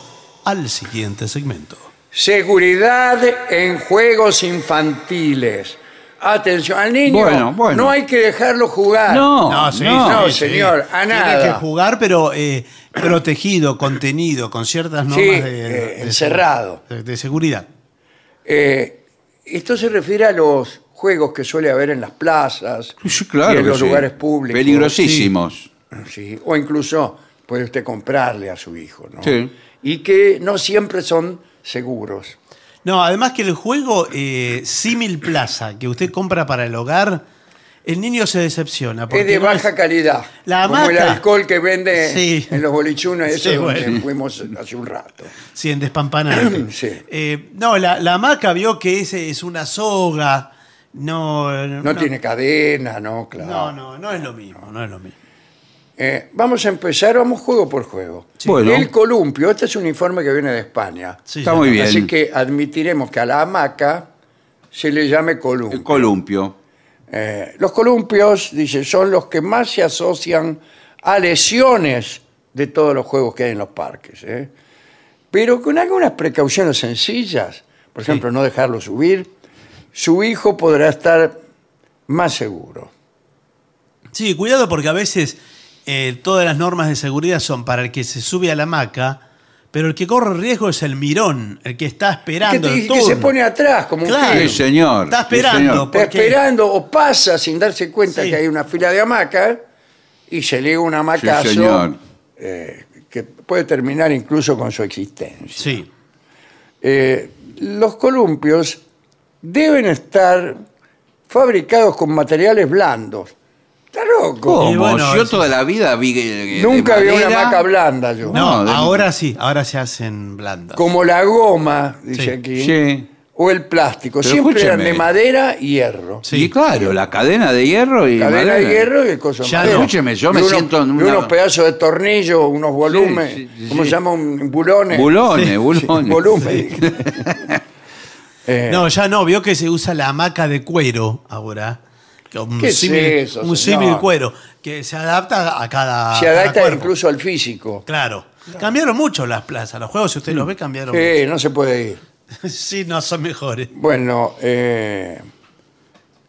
al siguiente segmento. Seguridad en juegos infantiles. Atención, al niño Bueno, bueno. no hay que dejarlo jugar. No, No, sí, no, sí, sí. señor, a Tiene nada. que jugar, pero eh, protegido, contenido, con ciertas normas Sí, de, eh, de- encerrado. de- de seguridad. Eh, esto se refiere a los juegos que suele haber en las plazas Sí, claro y en que los sí. lugares públicos. Peligrosísimos. Sí, O incluso puede usted comprarle a su hijo. ¿no? Sí. Y que no siempre son seguros. No, además que el juego eh, símil plaza que usted compra para el hogar, el niño se decepciona. porque Es de no baja calidad. La como el hamaca. alcohol que vende Sí. en los bolichunos, eso Sí, donde bueno. fuimos hace un rato. Sí, en despampanante. Sí. Eh, no, la, la hamaca vio que ese es una soga. No, No, tiene cadena, no, claro. No, no, no es lo mismo, no es lo mismo. Eh, vamos a empezar, vamos juego por juego. Bueno. El columpio, este es un informe que viene de España. Sí, Está muy bien. Así que admitiremos que a la hamaca se le llame columpio. El columpio. Eh, los columpios, dice, son los que más se asocian a lesiones de todos los juegos que hay en los parques. ¿eh? Pero con algunas precauciones sencillas, por ejemplo, no dejarlo subir, su hijo podrá estar más seguro. Sí, cuidado porque a veces eh, todas las normas de seguridad son para el que se sube a la hamaca, pero el que corre riesgo es el mirón, el que está Que, esperando. te- el que se pone atrás, como un Claro. gil. Sí, señor. Está Sí, esperando. Está esperando o pasa sin darse cuenta Sí. que hay una fila de hamacas y se le un hamacazo Sí, señor. eh, que puede terminar incluso con su existencia. Sí. Eh, los columpios deben estar fabricados con materiales blandos. Loco. ¿Cómo? Y bueno, yo es- toda la vida vi que- Nunca de vi una madera. hamaca blanda yo. No, de- ahora sí, ahora se hacen blandas. Como la goma, dice Sí. aquí, Sí. o el plástico. Pero Siempre eran escúcheme. de madera y hierro. Sí. Y claro, la cadena de hierro y Cadena de hierro y el coso de Ya madera. no. Escúcheme, yo Y me unos- siento en y una- unos pedazos de tornillo, unos volúmenes. sí, sí, ¿Cómo sí. se llama? Un bulones. Bulones, Sí. bulones. Volumen. Eh, No, ya no, vio que se usa la hamaca de cuero ahora. Que Un ¿Qué es símil, eso, un símil cuero, que se adapta a cada. se adapta incluso al físico. Claro. Cambiaron mucho las plazas. Los juegos, si usted los ve, cambiaron Sí, no se puede ir. Sí, no son mejores. Bueno, eh,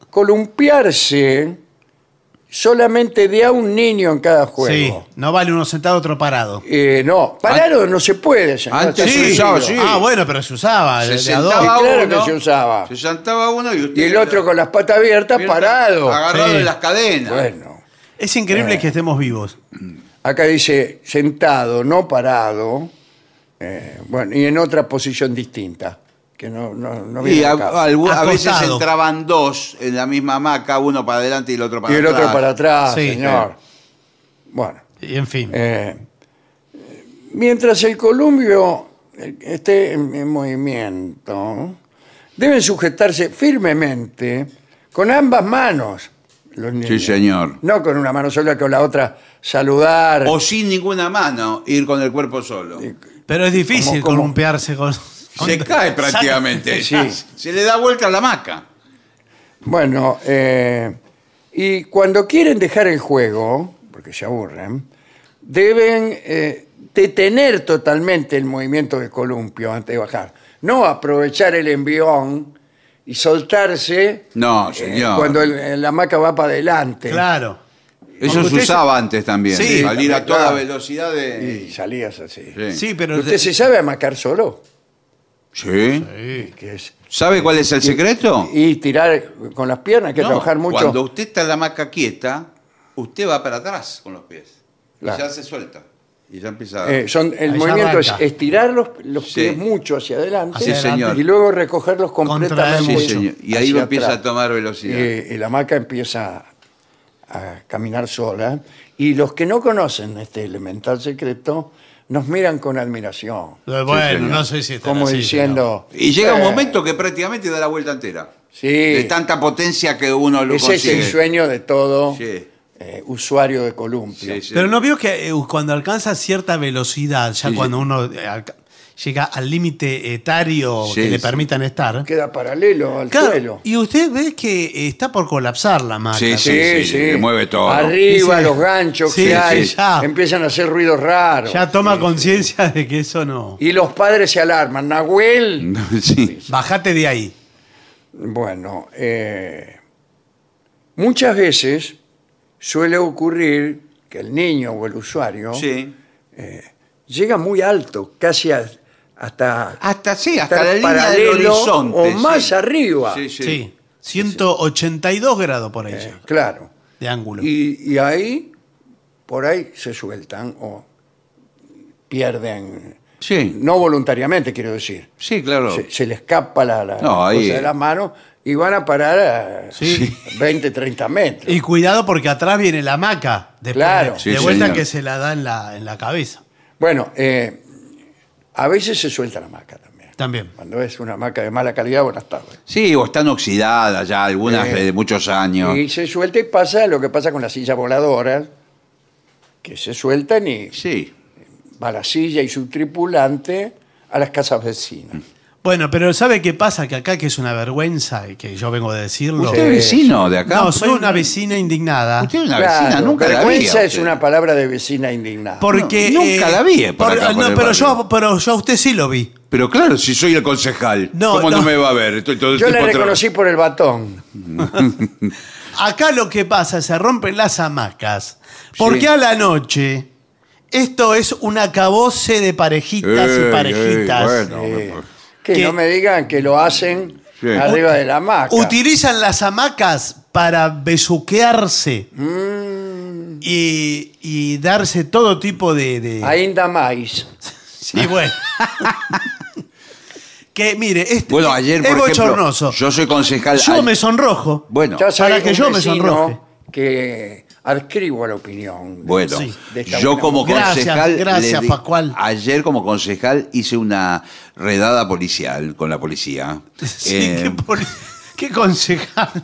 columpiarse solamente de a un niño en cada Sí, juego. no vale uno sentado, otro parado. Eh, no, parado no se puede. señor, Antes está se prohibido. usaba, sí. Ah, bueno, pero se usaba. Se de- de a dos. sentaba claro uno, que se usaba. Se sentaba uno y usted. Y el otro con las patas abiertas, parado. Agarrado Sí. de las cadenas. Bueno, Es increíble Eh. que estemos vivos. acá dice sentado, no parado. eh, bueno, y en otra posición distinta. Que no, no, no Y viene a, algu- a veces entraban dos en la misma hamaca, uno para adelante y el otro para y el atrás. otro para atrás, Sí. señor. Bueno. Y en fin. Eh, mientras el columpio eh, esté en, en movimiento, deben sujetarse firmemente con ambas manos. Los niños. Sí, señor. No con una mano sola, con la otra saludar. O sin ninguna mano, ir con el cuerpo solo. Pero es difícil ¿Cómo- cómo? columpiarse con. Se cae prácticamente. Sí. Se le da vuelta a la hamaca. Bueno, eh, y cuando quieren dejar el juego, porque se aburren, deben eh, detener totalmente el movimiento del columpio antes de bajar. No aprovechar el envión y soltarse No, eh, señor. cuando el- la hamaca va para adelante. Claro. Eso se usted usaba antes también. Sí, salir a toda claro. velocidad de. Y salías así. Sí. Sí, pero. ¿Usted se sabe amacar solo? Sí. Que es- ¿Sabe cuál es el secreto? y tirar con las piernas, hay que No, trabajar mucho. Cuando usted está en la hamaca quieta, usted va para atrás con los pies. Claro. Y ya se suelta. Y ya empieza. Eh, son, el Ahí ya movimiento es arranca. estirar los, los Sí. pies mucho hacia adelante Sí, señor. y luego recogerlos completamente. Sí, mucho. señor. Y ahí hacia empieza atrás. a tomar velocidad. Eh, y la hamaca empieza a caminar sola. Y los que no conocen este elemental secreto nos miran con admiración. Bueno, no sé si está Como así, diciendo. y llega un "Eh, momento que prácticamente da la vuelta entera. Sí, De tanta potencia que uno lo ese es el sueño de todo Sí. eh, usuario de columpio. Sí, sí. Pero no vio que eh, cuando alcanza cierta velocidad, ya Sí, cuando sí. uno eh, alca- llega al límite etario Sí, que le sí. permitan estar. Queda paralelo al Claro, suelo. y usted ve que eh, está por colapsar la máquina. Sí, sí. le mueve todo. Arriba, los ganchos Sí, que hay sí, ya. empiezan a hacer ruidos raros. Ya toma conciencia de que eso no. Y los padres se alarman. Nahuel. Sí. Bajate de ahí. Bueno, eh, muchas veces suele ocurrir que el niño o el usuario Sí. llega muy alto, casi a- hasta, Hasta sí, hasta la línea del horizonte. o sí. más arriba. Sí, sí. Sí. 182 grados por ahí Eh, claro. de ángulo. Y, y ahí, por ahí se sueltan o pierden, Sí, no voluntariamente quiero decir, sí, claro. se, se le escapa la, la No, ahí- cosa de la mano y van a parar a Sí. 20, 30 metros. Y cuidado porque atrás viene la hamaca. Después Claro. De, Sí, de vuelta señor. que se la da en la, en la cabeza. Bueno, eh, a veces se suelta la maca también. También. Cuando es una maca de mala calidad, buenas tardes. Sí, o están oxidadas ya, algunas Eh, de muchos años. Y se suelta y pasa lo que pasa con las sillas voladoras, que se sueltan y Sí. va la silla y su tripulante a las casas vecinas. Bueno, pero ¿sabe qué pasa? Que acá que es una vergüenza y que yo vengo de decirlo. ¿Usted es vecino de acá? No, soy una vecina indignada. Usted es una Claro, vecina, nunca la vi. vergüenza a es usted. una palabra de vecina indignada. Porque No, nunca eh, la vi por acá, por no, el pero barrio. yo, pero yo a usted sí lo vi. Pero claro, si soy el concejal, No, ¿cómo no, no. me va a ver? Estoy todo el Yo la tiempo reconocí por el batón. Acá lo que pasa, se rompen las hamacas. Porque Sí. a la noche, esto es un acabose de parejitas Ey, y parejitas. ey, bueno, Eh, que Que- no me digan que lo hacen Sí. arriba de la hamaca. Utilizan las hamacas para besuquearse Mm, y, y darse todo tipo de... de- ainda más. Sí, bueno. que mire, este, Bueno, ayer, es por ejemplo, bochornoso. yo soy concejal. Yo me sonrojo. Bueno, Ya Para que yo me sonroje. Que adscribo a la opinión. de- Bueno, Sí. de esta yo como mujer. Concejal. gracias, di- Pascual. Ayer, como concejal, hice una redada policial con la policía. Sí, Eh, qué, poli- qué concejal.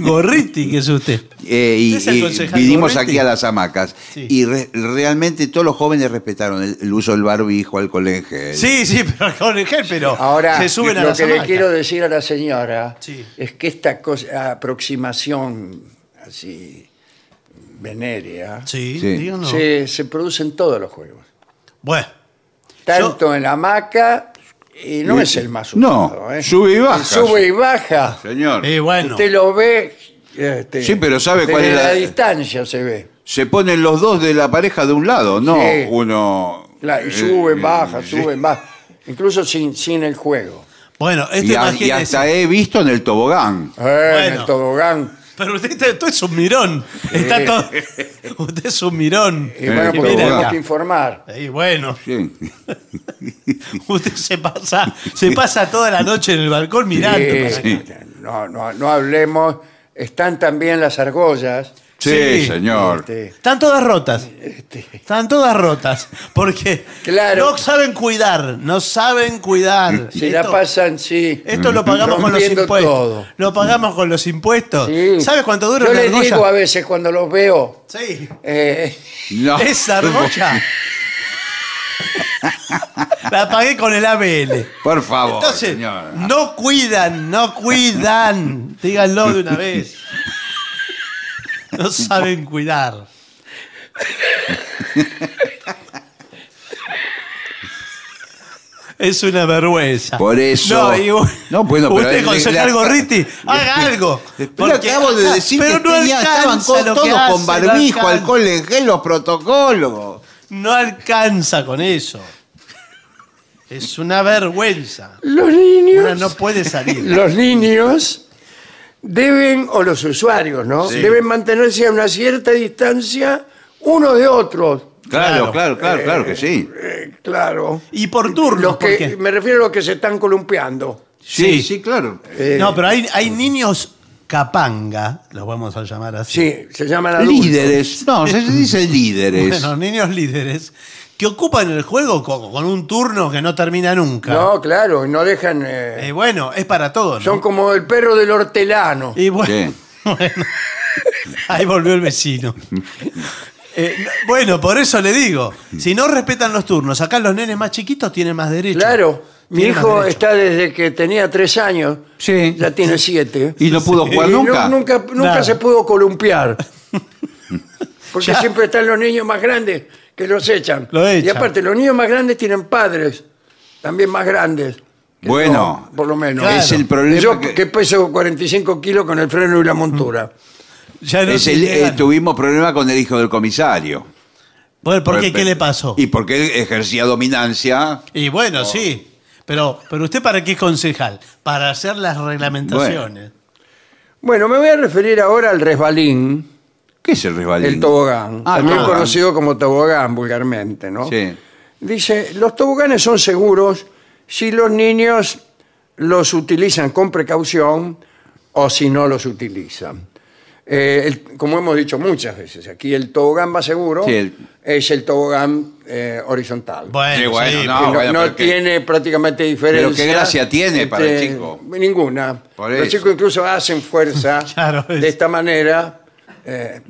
Gorriti que es usted. eh, y, ¿Usted es el y concejal vinimos Gorriti? aquí a las hamacas. Sí. Y re- realmente todos los jóvenes respetaron el, el uso del barbijo, alcohol en gel. Sí, sí, pero gel, pero Ahora, se suben a lo las que le quiero decir a la señora Sí. es que esta cosa, aproximación así venérea Sí, Sí. díganlo. se, se produce en todos los juegos. Bueno, Tanto en la hamaca y no es el más No, usado. ¿eh? sube y baja. El sube y baja. Señor. eh, bueno. Usted lo ve. este, Sí, pero ¿sabe cuál desde es la- la distancia se ve. Se ponen los dos de la pareja de un lado, no Sí. uno. Claro, y eh, suben, eh, baja, sí. suben, baja. Incluso sin, sin el juego. Bueno, esto Y, a- y imagínese. hasta he visto en el tobogán. Eh, En Bueno. el tobogán. Pero usted, está- es un mirón. Está todo. usted es un mirón. Y bueno, porque mira tenemos acá. que informar. Y bueno, Sí. usted se pasa, se pasa toda la noche en el balcón mirando. Sí, no, no, no hablemos. Están también las argollas. Sí, Sí. señor. Este, Están todas rotas. este, Están todas rotas. Porque Claro. no saben cuidar. No saben cuidar. se la Esto- pasan, sí. Esto lo pagamos con los rompiendo impuestos. todo. Lo pagamos con los impuestos. Sí. ¿Sabes cuánto dura Yo una les argolla? digo a veces cuando los veo. Sí. eh, No. Esa argolla. la pagué con el ABL. Por favor, Entonces, señor. no cuidan, no cuidan. Díganlo de una vez. No saben cuidar. Es una vergüenza. Por eso- No, y No, bueno, pero Usted, concejal Gorriti, haga algo. Pero Porque acabo de decir pero que no tenía- estaban alcanza con- todos con hace, barbijo, no alcanza. alcohol en gel, los protocolos. No alcanza con eso. Es una vergüenza. los niños. Una no puede salir. Los niños deben, o los usuarios, ¿no? Sí. Deben mantenerse a una cierta distancia uno de otros. Claro, Claro. claro, claro, claro que sí. Eh, claro. Y por turnos, Los que, porque- me refiero a los que se están columpiando. Sí, sí, claro. Eh, No, pero hay, hay niños capanga, los vamos a llamar así. Sí, se llaman adultos. Líderes. No, se dice líderes. Bueno, niños líderes que ocupan el juego con, con un turno que no termina nunca. No, claro, y no dejan. eh, Eh, bueno, es para todos. ¿no? son como el perro del hortelano. Y bueno, ahí volvió el vecino. Eh, no- bueno, por eso le digo, si no respetan los turnos, acá los nenes más chiquitos tienen más derecho. Claro, mi hijo está desde que tenía tres años. Sí. Ya tiene siete. Y no pudo jugar Y nunca. nunca nunca Nada. se pudo columpiar. Porque Ya. siempre están los niños más grandes que los echan. Lo echan. Y aparte, los niños más grandes tienen padres también más grandes. que Bueno, yo, por lo menos. Claro. Es el problema Yo que- que peso 45 kilos con el freno y la montura. Ya no Es el- eh, tuvimos problema con el hijo del comisario. Bueno, ¿por qué? ¿Qué le pasó? Y porque él ejercía dominancia. Y bueno, sí. Pero, pero usted para qué es concejal? Para hacer las reglamentaciones. Bueno, me voy a referir ahora al resbalín, ¿Qué es el resbalín? el tobogán. Ah, también tobogán. conocido como tobogán vulgarmente, ¿no? Sí. Dice, los toboganes son seguros si los niños los utilizan con precaución o si no los utilizan. Eh, el- como hemos dicho muchas veces, aquí el tobogán más seguro Sí, el- es el tobogán eh, horizontal. Bueno, Sí, bueno, sí, no, bueno, no pero que- tiene prácticamente diferencia. Pero qué gracia tiene para el entre- chico. Ninguna. Por Los eso. chicos incluso hacen fuerza Claro, es- de esta manera eh,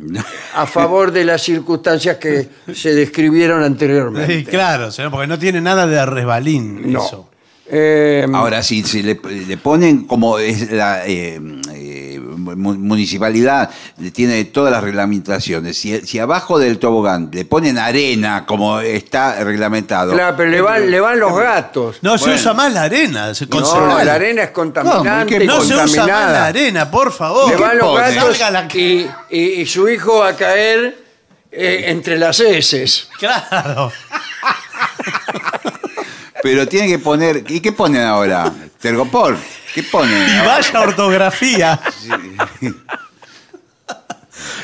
a favor de las circunstancias que se describieron anteriormente. Sí, claro, señor, porque no tiene nada de resbalín No. eso. Eh, Ahora, si, si le, le ponen como es la eh, eh, mu- municipalidad, tiene todas las reglamentaciones. Si, si abajo del tobogán le ponen arena, como está reglamentado. claro, pero le van, le van los gatos. No se usa más la arena, se No, la arena es contaminante ¿Qué y No se usa más la arena, por favor. Le van los pone? gatos y, y- y su hijo a caer eh, entre las heces. Claro. Pero tiene que poner. ¿Y qué ponen ahora? Tergopor. ¿Qué ponen? Y vaya ortografía.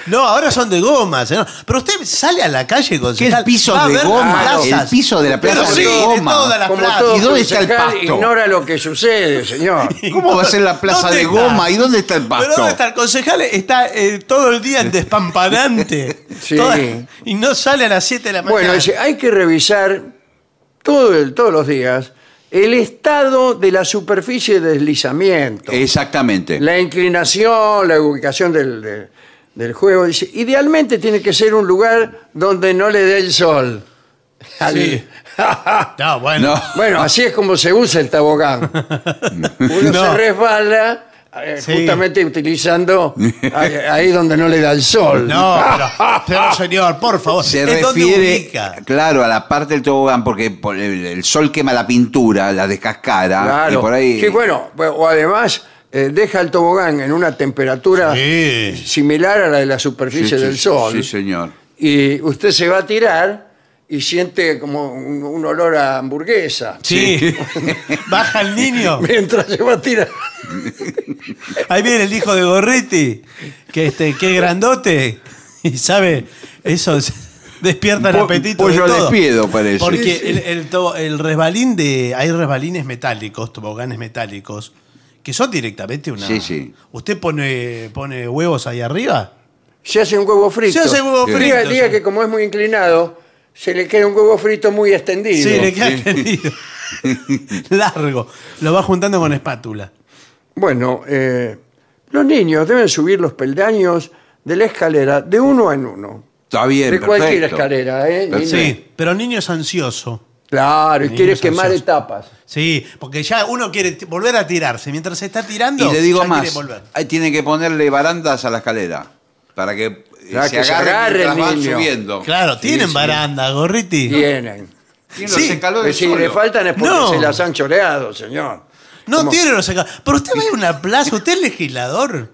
No, ahora son de goma, señor. Pero usted sale a la calle con ¿Qué el piso de goma? El piso de la Pero plaza sí, de de goma. todas las Como plazas. todo ¿Y dónde está el pasto? Ignora lo que sucede, señor. ¿Cómo va a ser la plaza ¿Dónde de está? goma? ¿Y dónde está el pasto? ¿Pero dónde está el concejal? Está eh, todo el día en despampanante. Sí. Toda- y no sale a las 7 de la mañana. Bueno, dice, hay que revisar todo el- todos los días el estado de la superficie de deslizamiento, Exactamente. la inclinación, la ubicación del, de- del juego. Dice, idealmente tiene que ser un lugar donde no le dé el sol. Sí. No, bueno. No. Bueno, así es como se usa el tobogán. Uno No. se resbala eh, Sí. justamente utilizando ahí, ahí donde no le da el sol. No, pero, pero, señor, por favor. Se ¿en dónde refiere, ubica? claro, a la parte del tobogán, porque por el, el sol quema la pintura, la descascara, Claro. y por ahí... Sí, bueno, o además eh, deja el tobogán en una temperatura Sí. similar a la de la superficie Sí, sí, del sol. Sí, señor. Y usted se va a tirar y siente como un, un olor a hamburguesa. Sí. Baja el niño. Mientras se va a tirar. Ahí viene el hijo de Gorriti, que este, que grandote. Y sabe, eso es- despierta el Po- apetito. pollo de todo. despiedo, parece. Porque Sí, sí. El, el to- el resbalín de. Hay resbalines metálicos, toboganes metálicos, que son directamente una. Sí, sí. ¿Usted pone, pone huevos ahí arriba? Se hace un huevo frito. Se hace huevo Diga- frito, Diga sí. que como es muy inclinado, se le queda un huevo frito muy extendido. Sí, le queda tendido. Largo. Lo va juntando con espátula. Bueno, eh, los niños deben subir los peldaños de la escalera de uno en uno. Está bien, de cualquier escalera, ¿eh? Niño. Sí, pero el niño es ansioso. Claro, y quiere quemar etapas. Sí, porque ya uno quiere t- volver a tirarse. Mientras se está tirando, Y le digo ya más, quiere volver. ahí tiene que ponerle barandas a la escalera, para que Claro, se que se agarre agarre mientras el van niño. subiendo. Claro, Sí, tienen sí. baranda, gorriti. Tienen. Tiene Sí, los escalones si le faltan es porque No. se las han choreado, señor. No ¿Cómo? tiene los saca- Pero usted va a ir a una plaza, usted es legislador.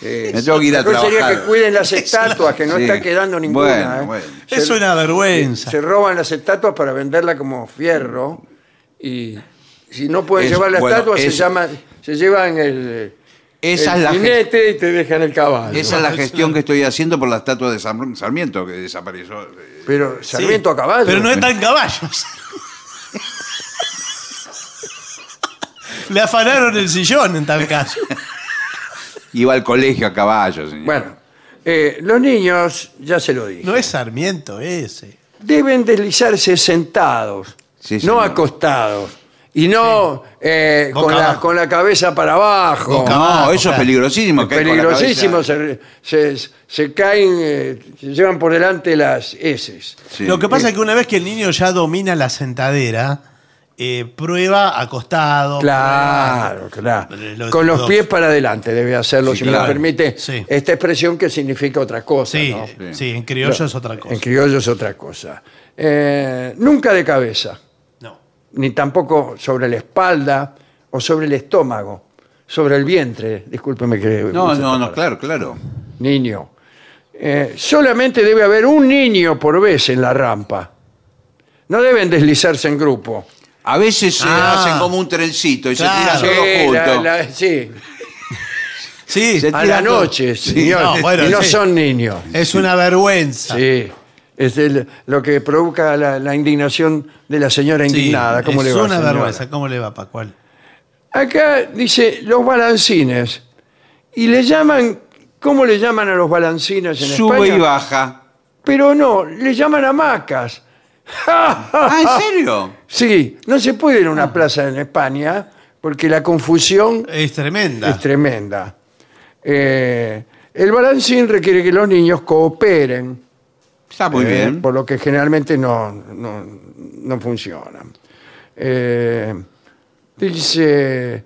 Sí. Me tengo que ir a Mejor sería trabajar. que cuiden las estatuas, que no Sí. está quedando ninguna. Bueno, ¿eh? bueno. Es Se- una vergüenza. Se roban las estatuas para venderla como fierro y si no pueden Es- llevar la bueno, estatua se es- llama se llevan el, Esa el es la jinete y te dejan el caballo. Esa es la gestión que estoy haciendo por la estatua de Sam- Sarmiento, que desapareció. eh, Pero Sarmiento a caballo. Pero no está en caballos. Le afanaron el sillón en tal caso. Iba al colegio a caballo, señor. Bueno, eh, los niños, ya se lo dije, No es Sarmiento ese. deben deslizarse sentados, Sí, no señor. acostados. Y no eh, Boca con, la, abajo. con la cabeza para abajo. Boca no, abajo, eso es claro. peligrosísimo. Con la peligrosísimo, cabeza. se, se- se caen, eh, se llevan por delante las heces. Sí. Lo que pasa es que una vez que el niño ya domina la sentadera, eh, prueba acostado. Claro, prueba- claro. Los- Con los pies para adelante debe hacerlo, Sí, si me claro. lo permite. Sí. Esta expresión que significa otra cosa. Sí, ¿no? sí, en criollo es otra cosa. En criollo es otra cosa. Eh, nunca de cabeza. Ni tampoco sobre la espalda o sobre el estómago, sobre el vientre. Discúlpeme que. No, no, no, palabra. claro, claro. Niño. Eh, solamente debe haber un niño por vez en la rampa. No deben deslizarse en grupo. A veces se Ah. hacen como un trencito y Claro. se tiran todos Sí, la- juntos. la- sí, Sí, Se a la tiran todos. noche, Sí. señor. No, bueno, y no sí. son niños. es una vergüenza. Sí. Es el- lo que provoca la, la indignación de la señora Sí, indignada. ¿Cómo es le va, una vergüenza. ¿Cómo le va, Pascual? Acá dice los balancines. Y le llaman, ¿cómo le llaman a los balancines en Sube España? y baja. Pero no, le llaman hamacas. Ah, ¿en serio? Sí, no se puede ir a una plaza en España porque la confusión Es tremenda. es tremenda. Eh, el balancín requiere que los niños cooperen, Está muy eh, bien. por lo que generalmente no, no, no funcionan. Eh, dice,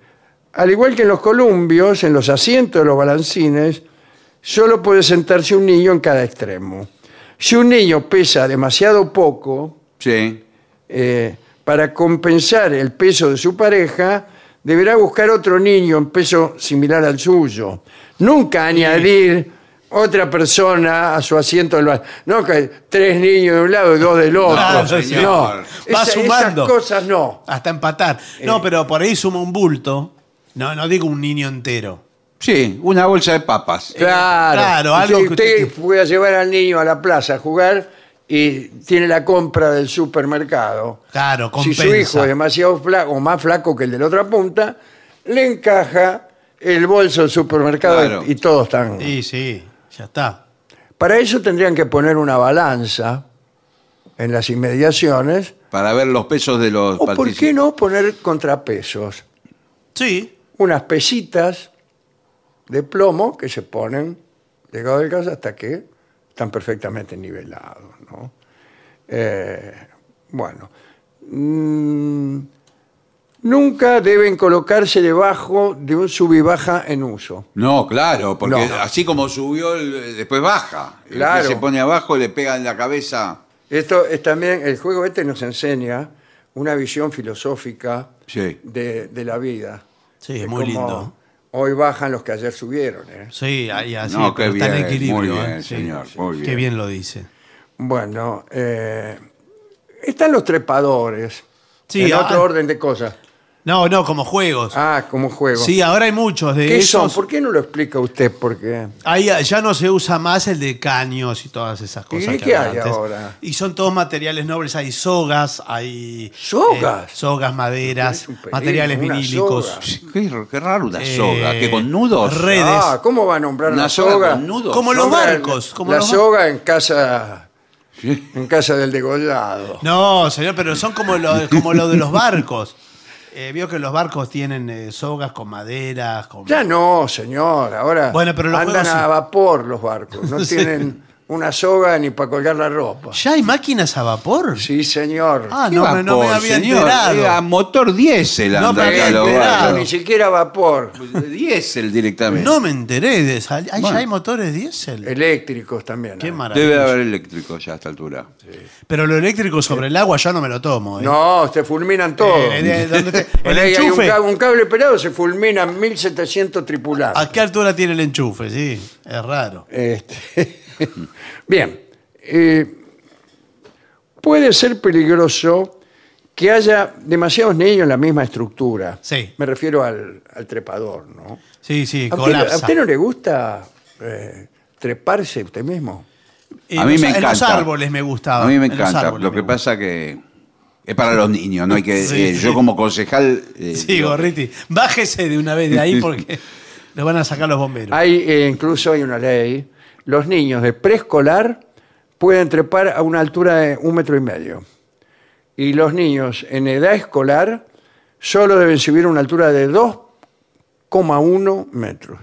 al igual que en los columbios, en los asientos de los balancines, solo puede sentarse un niño en cada extremo. Si un niño pesa demasiado poco, Sí. eh, para compensar el peso de su pareja, deberá buscar otro niño en peso similar al suyo. Nunca añadir otra persona a su asiento del bar. No que tres niños de un lado y dos del otro. Claro, no, señor. Va Esa- sumando. esas cosas no. Hasta empatar. Eh. No, pero por ahí suma un bulto. No, no digo un niño entero. Sí, una bolsa de papas. Claro, claro, algo si que usted usted- pueda llevar al niño a la plaza a jugar y tiene la compra del supermercado. Claro, Si compensa. su hijo es demasiado flaco o más flaco que el de la otra punta, le encaja el bolso del supermercado Claro. y, y todos están. Sí, sí, ya está. Para eso tendrían que poner una balanza en las inmediaciones. Para ver los pesos de los O por participantes. qué no poner contrapesos. Sí. Unas pesitas de plomo que se ponen llegado del casa hasta que están perfectamente nivelados. ¿no? Eh, bueno. Mm, nunca deben colocarse debajo de un sub y baja en uso. No, claro, porque No. así como subió, el- después baja. El que Claro. se pone abajo le pega en la cabeza. Esto es también, el juego este nos enseña una visión filosófica Sí. de, de la vida. Sí, De muy lindo. Hoy bajan los que ayer subieron. ¿eh? Sí, ahí así. No, qué pero está en bien, equilibrio. muy bien, ¿eh? Sí. señor, muy Qué bien. bien lo dice. Bueno, eh, están los trepadores. Sí, en ah, otro orden de cosas. No, no, como juegos. Ah, como juego. Sí, ahora hay muchos de ¿Qué son? esos. ¿Por qué no lo explica usted? Porque Ahí ya no se usa más el de caños y todas esas ¿Y cosas. que qué había hay antes. ahora? Y son todos materiales nobles. Hay sogas, hay. ¿Sogas? eh, sogas, maderas, Es un peligro, materiales una vinílicos. Qué, qué raro una Eh, soga, que con nudos. redes. Ah, ¿cómo va a nombrar Una una soga soga? con nudos. Como los Nombra barcos. Como la los soga en casa, Sí. en casa del degollado. No, señor, pero son como lo, como lo de los barcos. Eh, vio que los barcos tienen eh, sogas con maderas. Con... Ya no, señor. Ahora Bueno, pero los andan juegos a vapor los barcos. No Sí. tienen una soga ni para colgar la ropa. ¿Ya hay máquinas a vapor? Sí, señor. Ah, ¿Qué no, me- no me había señor? enterado. Era motor diésel No anda me había barcos. ni siquiera vapor. Diésel directamente. No me enteré de esa. ¿Hay, Bueno. ¿Ya hay motores diésel? Eléctricos también. Qué ¿eh? maravilla. Debe haber eléctrico ya a esta altura. Pero lo eléctrico sobre el agua ya no me lo tomo. ¿eh? No, se fulminan todos. Eh, de- ¿dónde te- Por el ahí hay un, enchufe. un cable pelado, se fulminan 1700 tripulantes. ¿A qué altura tiene el enchufe? Sí, es raro. Este, Bien. eh, puede ser peligroso que haya demasiados niños en la misma estructura. Sí. Me refiero al, al trepador, ¿no? Sí, sí, ¿A usted, a usted no le gusta eh, treparse usted mismo? En a mí los- me En los encanta. árboles me gustaba. A mí me encanta. Lo que pasa que es para los niños, no hay que. Sí, eh, sí. Yo como concejal. eh, Sí, digo, Gorriti. Bájese de una vez de ahí porque lo van a sacar los bomberos. Hay, eh, incluso hay una ley. Los niños de preescolar pueden trepar a una altura de un metro y medio. Y los niños en edad escolar solo deben subir a una altura de 2,1 metros.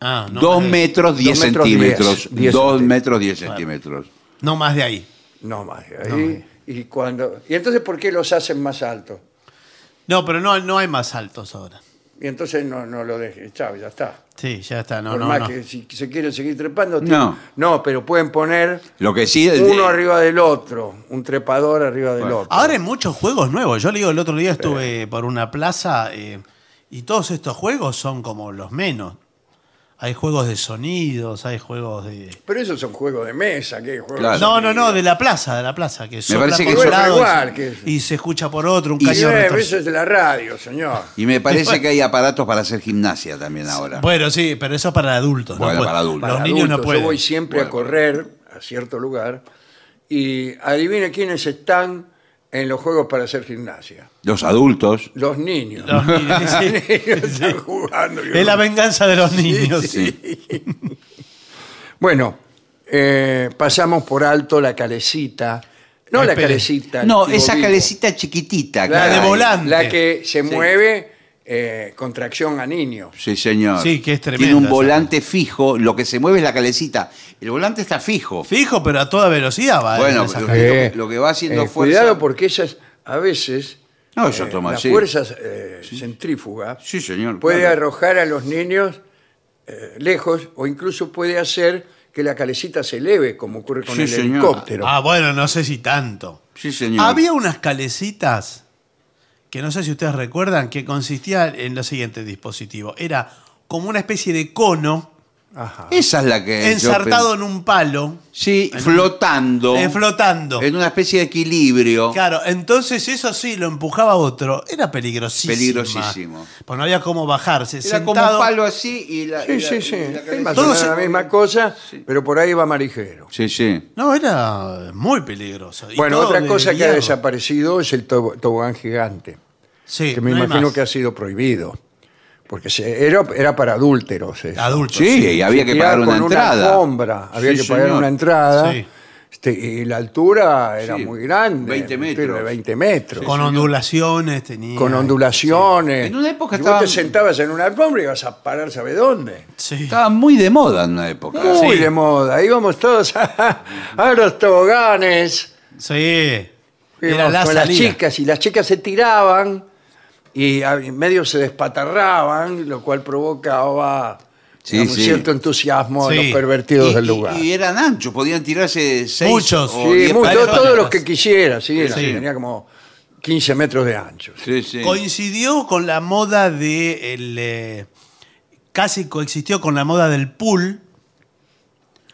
Ah, no Dos más de- metros, diez Dos metros, centímetros. diez, diez Dos centímetros. metros, diez centímetros. No más de ahí. No más. Ahí, y, cuando, y entonces, ¿por qué los hacen más altos? No, pero no, no hay más altos ahora. Y entonces no, no lo dejen. Chao, ya está. Sí, ya está. No, Por no, más no. que si se quieren seguir trepando. No. tienen- No, pero pueden poner Lo que sí. es- uno arriba del otro. Un trepador arriba del Bueno. otro. Ahora hay muchos juegos nuevos. Yo le digo, el otro día estuve por una plaza eh, y todos estos juegos son como los menos. Hay juegos de sonidos, hay juegos de... Pero esos son juegos de mesa. ¿qué? Juegos Claro. de No, no, sonido. no, de la plaza, de la plaza, que sopla parece por que un lado y igual que eso. y se escucha por otro, un Y- Y, caño eh, retorcido. eso es de la radio, señor. Y me parece que hay aparatos para hacer gimnasia también ahora. Bueno, sí, pero eso es para adultos. no Bueno, puede- para adultos. Los Para niños no pueden. Yo voy siempre a correr a cierto lugar y adivine quiénes están en los juegos para hacer gimnasia. Los adultos. Los niños. Los niños, sí. Los niños están jugando. Es la venganza de los niños. Bueno, eh, pasamos por alto la calecita. No la Espere. calecita. No, esa vivo. calecita chiquitita. La que de volante. La que se Sí. mueve eh, con tracción a niños. Sí, señor. Sí, que es Tiene tremenda un volante fijo, lo que se mueve es la calecita. El volante está fijo. Fijo, pero a toda velocidad va. Bueno, pero- calle. lo Eh, que- lo que va haciendo eh, fuerza- Cuidado porque esas, a veces, No, eso eh, toma, las sí. fuerzas eh, centrífugas Sí, señor. puede claro. arrojar a los niños eh, lejos o incluso puede hacer que la calecita se eleve, como ocurre con Sí, el señor. helicóptero. Ah, bueno, no sé si tanto. Sí, señor. Había unas calecitas que no sé si ustedes recuerdan que consistía en lo siguiente dispositivo. Era como una especie de cono Ajá. Esa es la que. yo ensartado pen- en un palo, Sí, flotando. eh, flotando. En una especie de equilibrio. Claro, entonces eso sí, lo empujaba otro. Era peligrosísimo. Peligrosísimo. Pues no había cómo bajarse. Era como un palo así y la. Sí, y la- sí, sí. la la misma cosa, pero por ahí va marijero. Sí, sí. No, era muy peligroso. Y Bueno, todo otra cosa que ha desaparecido es el tobo- tobogán gigante, Sí, que me no imagino que ha sido prohibido. Porque se- era, era para adúlteros. eso. Adultos. Sí, y había que pagar una entrada. alfombra, había Sí, que pagar señor. una entrada. Sí. Este, y la altura era Sí, muy grande. 20 metros. De 20 metros. Con ondulaciones tenía. con ondulaciones. En una época Si vos te sentabas en una alfombra y ibas a parar, ¿sabe dónde? Sí. Estaba muy de moda en una época. Muy Sí. de moda. Íbamos todos a, a los toboganes. Sí. Era Íbamos la con las salida. chicas y las chicas se tiraban y a- en medio se despatarraban, lo cual provocaba Sí, digamos, sí. cierto entusiasmo en Sí. los pervertidos Y, del y- lugar. y eran anchos, podían tirarse seis Muchos. o Sí, diez todos los que quisiera, sí, era- Sí. tenía como 15 metros de ancho. Sí, sí. Coincidió con la moda de el, eh, casi coexistió con la moda del pool,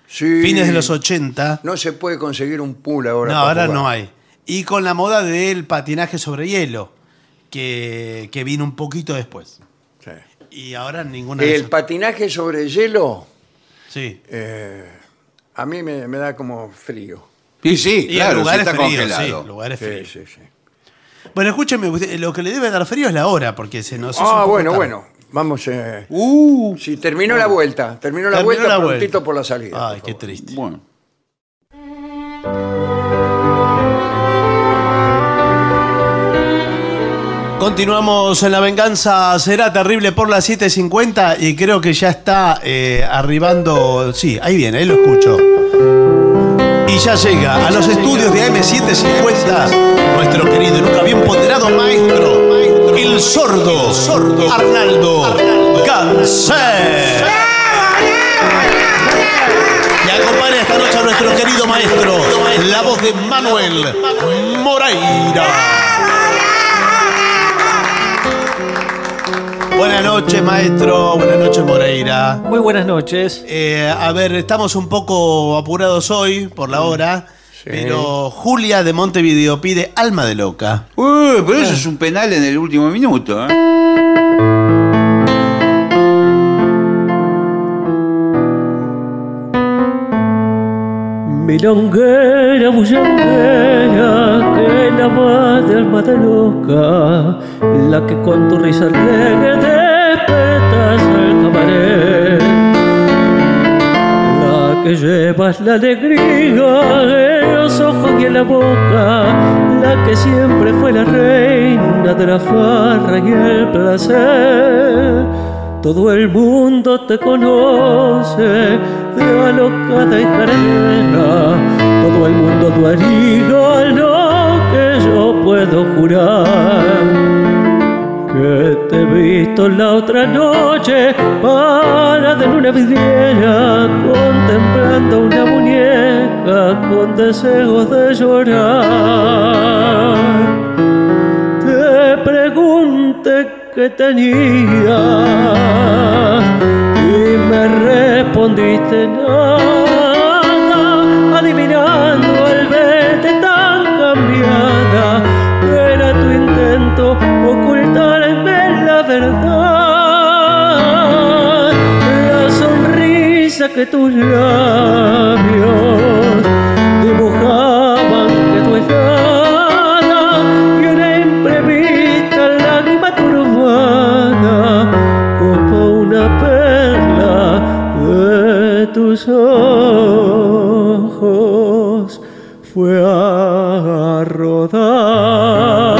Sí. fines de los 80. No se puede conseguir un pool ahora. No, para ahora jugar. no hay. Y con la moda del patinaje sobre hielo, que, que vino un poquito después. Sí. Y ahora ninguna de El esas- patinaje sobre hielo Sí. eh, a mí me, me da como frío. Y sí, Y claro, el lugar si es está frío, congelado. sí, lugar es Sí, frío. sí, sí. Bueno, escúcheme, usted, lo que le debe dar frío es la hora, porque se nos hizo un Ah, poco bueno, tarde. bueno. Vamos. Eh, Uh, sí, terminó la vuelta. Terminó la Terminó vuelta la prontito vuelta. por la salida. Ay, por qué favor. triste. bueno. Continuamos en La Venganza Será Terrible por las 7.50 y creo que ya está eh, arribando... Sí, ahí viene, ahí lo escucho. Y ya llega a los estudios de AM750 nuestro querido y nunca bien ponderado maestro, el sordo, sordo Arnaldo Ganser. Y acompaña esta noche a nuestro querido maestro, la voz de Manuel Moreira. Buenas noches, maestro. Buenas noches, Moreira. Muy buenas noches. Eh, a ver, estamos un poco apurados hoy por la hora. Pero Julia de Montevideo pide Alma de Loca. Uy, pero eso es un penal en el último minuto. ¿eh? Milonguera, bullanguera, que la madre alma de loca, la que con tu risa alegre despertas al cabaret, la que llevas la alegría en los ojos y en la boca, la que siempre fue la reina de la farra y el placer. Todo el mundo te conoce de alocada y jarana. Todo el mundo tu haría lo que yo puedo jurar. Que te he visto la otra noche para de luna vidriera contemplando una muñeca con deseos de llorar. Te pregunté qué tenías y me respondiste nada, adivinando al verte tan cambiada, era tu intento ocultarme la verdad, la sonrisa que tus labios dibujaban que tu helada tus ojos fue a rodar.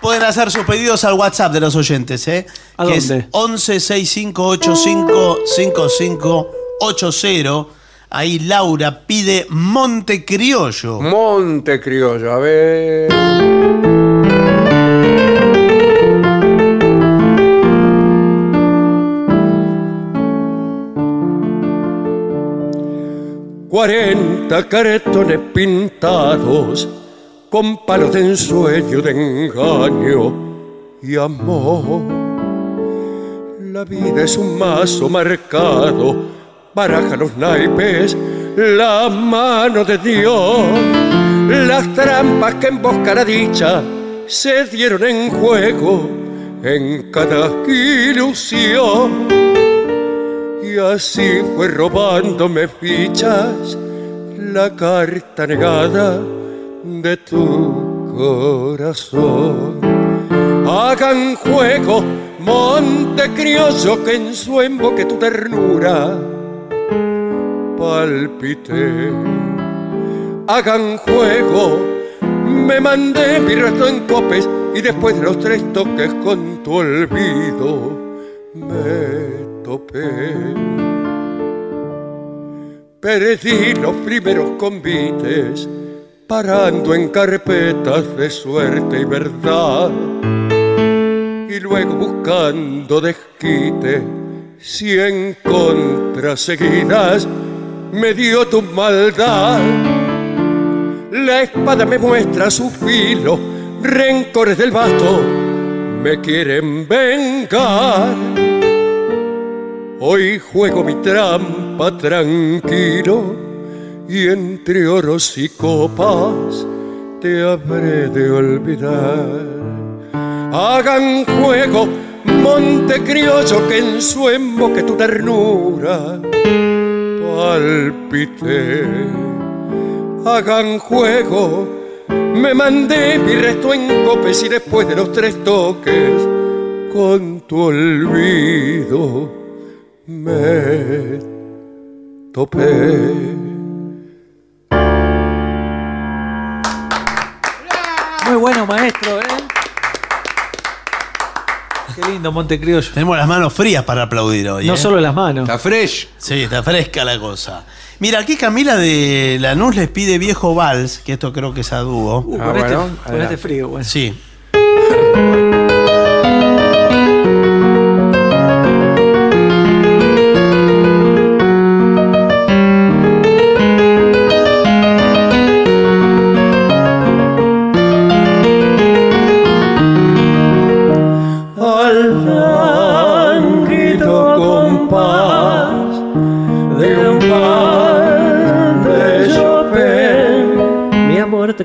Pueden hacer sus pedidos al WhatsApp de los oyentes, ¿eh? ¿A que dónde? es 11 6585 5580. Ahí Laura pide Monte Criollo. Monte Criollo, a ver. Cuarenta cartones pintados con palos de ensueño, de engaño y amor. La vida es un mazo marcado, baraja los naipes, la mano de Dios. Las trampas que en busca la dicha se dieron en juego en cada ilusión. Y así fue robándome fichas la carta negada de tu corazón. Hagan juego, monte criollo, que en su emboque tu ternura palpite. Hagan juego, me mandé mi resto en copes y después de los tres toques con tu olvido me topé. Perdí los primeros convites parando en carpetas de suerte y verdad y luego buscando desquite cien contras seguidas me dio tu maldad la espada me muestra su filo rencores del vasto me quieren vengar hoy juego mi trampa tranquilo y entre oros y copas te habré de olvidar. Hagan juego, monte criollo, que en su emboque tu ternura palpite. Hagan juego, me mandé mi resto en copes y después de los tres toques, con tu olvido me topé. Muy bueno, maestro, ¿eh? Lindo, Montecriollo. Tenemos las manos frías para aplaudir hoy. No ¿eh? solo las manos. Está fresh. Sí, está fresca la cosa. Mira, aquí Camila de Lanús les pide Viejo Vals, que esto creo que es a dúo. Uh, Ah, con, este, con este frío, bueno. Sí.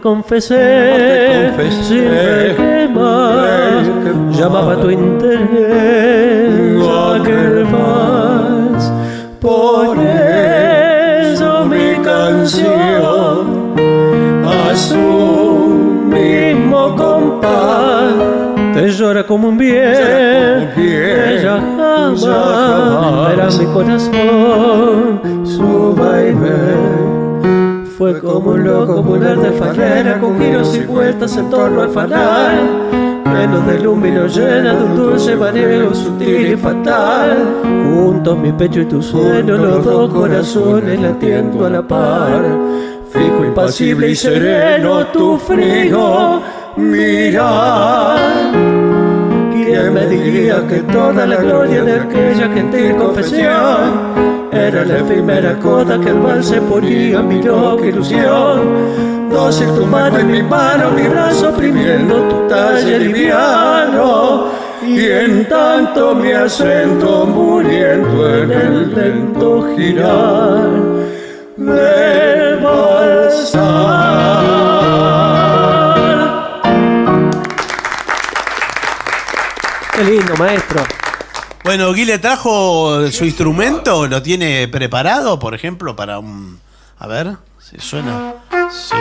confesé, te confesé, sin más llamaba tu interés, no aquel más. Por eso mi canción a su mismo compás. te llora como un bien, ella jamás. Verá mi corazón. Su baile. Fue como un loco volar de farera con giros y vueltas en torno al fanal. Lleno de luz nos llena de un dulce mareo sutil y fatal. Juntos mi pecho y tu sueño, los dos corazones latiendo a la par. Fijo, impasible y sereno tu frío mirar. ¿Quién me diría que toda la gloria de aquella gentil confesión era la efímera coda que el mal se ponía en mi loca ilusión? Dócil tu mano y mi mano, mi brazo oprimiendo tu talle liviano. Y en tanto mi acento muriendo en el lento girar del balsar. Lindo, maestro. Bueno, Guile trajo su instrumento, lo tiene preparado, por ejemplo, para un. A ver, si suena. Sí.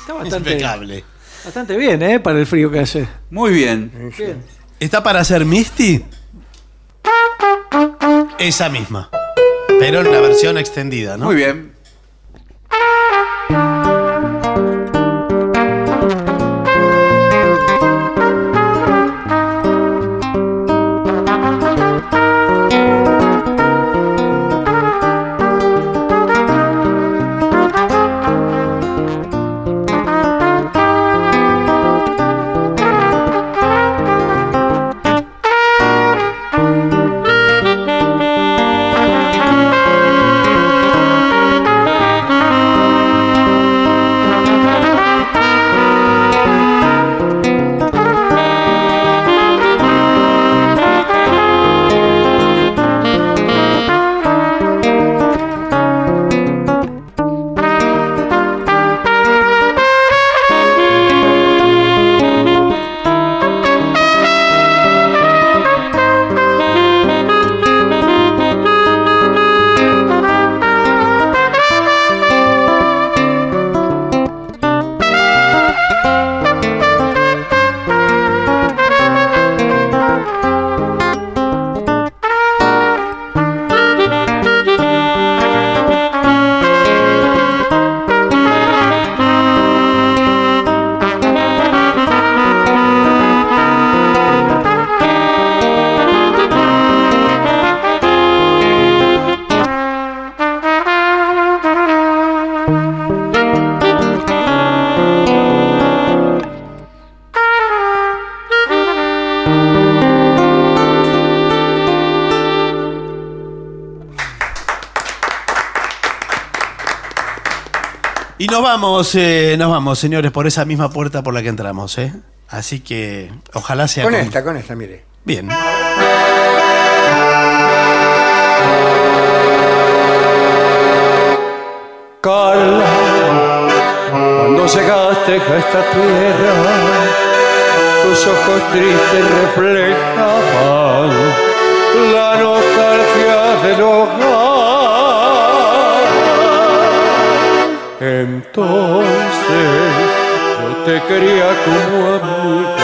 Está bastante, Impecable. bastante bien, ¿eh? Para el frío que hace. Muy bien. Bien. ¿Está para hacer Misty? Esa misma. Pero en la versión extendida, ¿no? Muy bien. Nos vamos, eh, nos vamos, señores, por esa misma puerta por la que entramos, ¿eh? Así que ojalá sea Con esta, con esta, mire. Bien. Carla, cuando llegaste a esta tierra, tus ojos tristes reflejaban la nostalgia del hogar. Entonces yo te quería como amigo.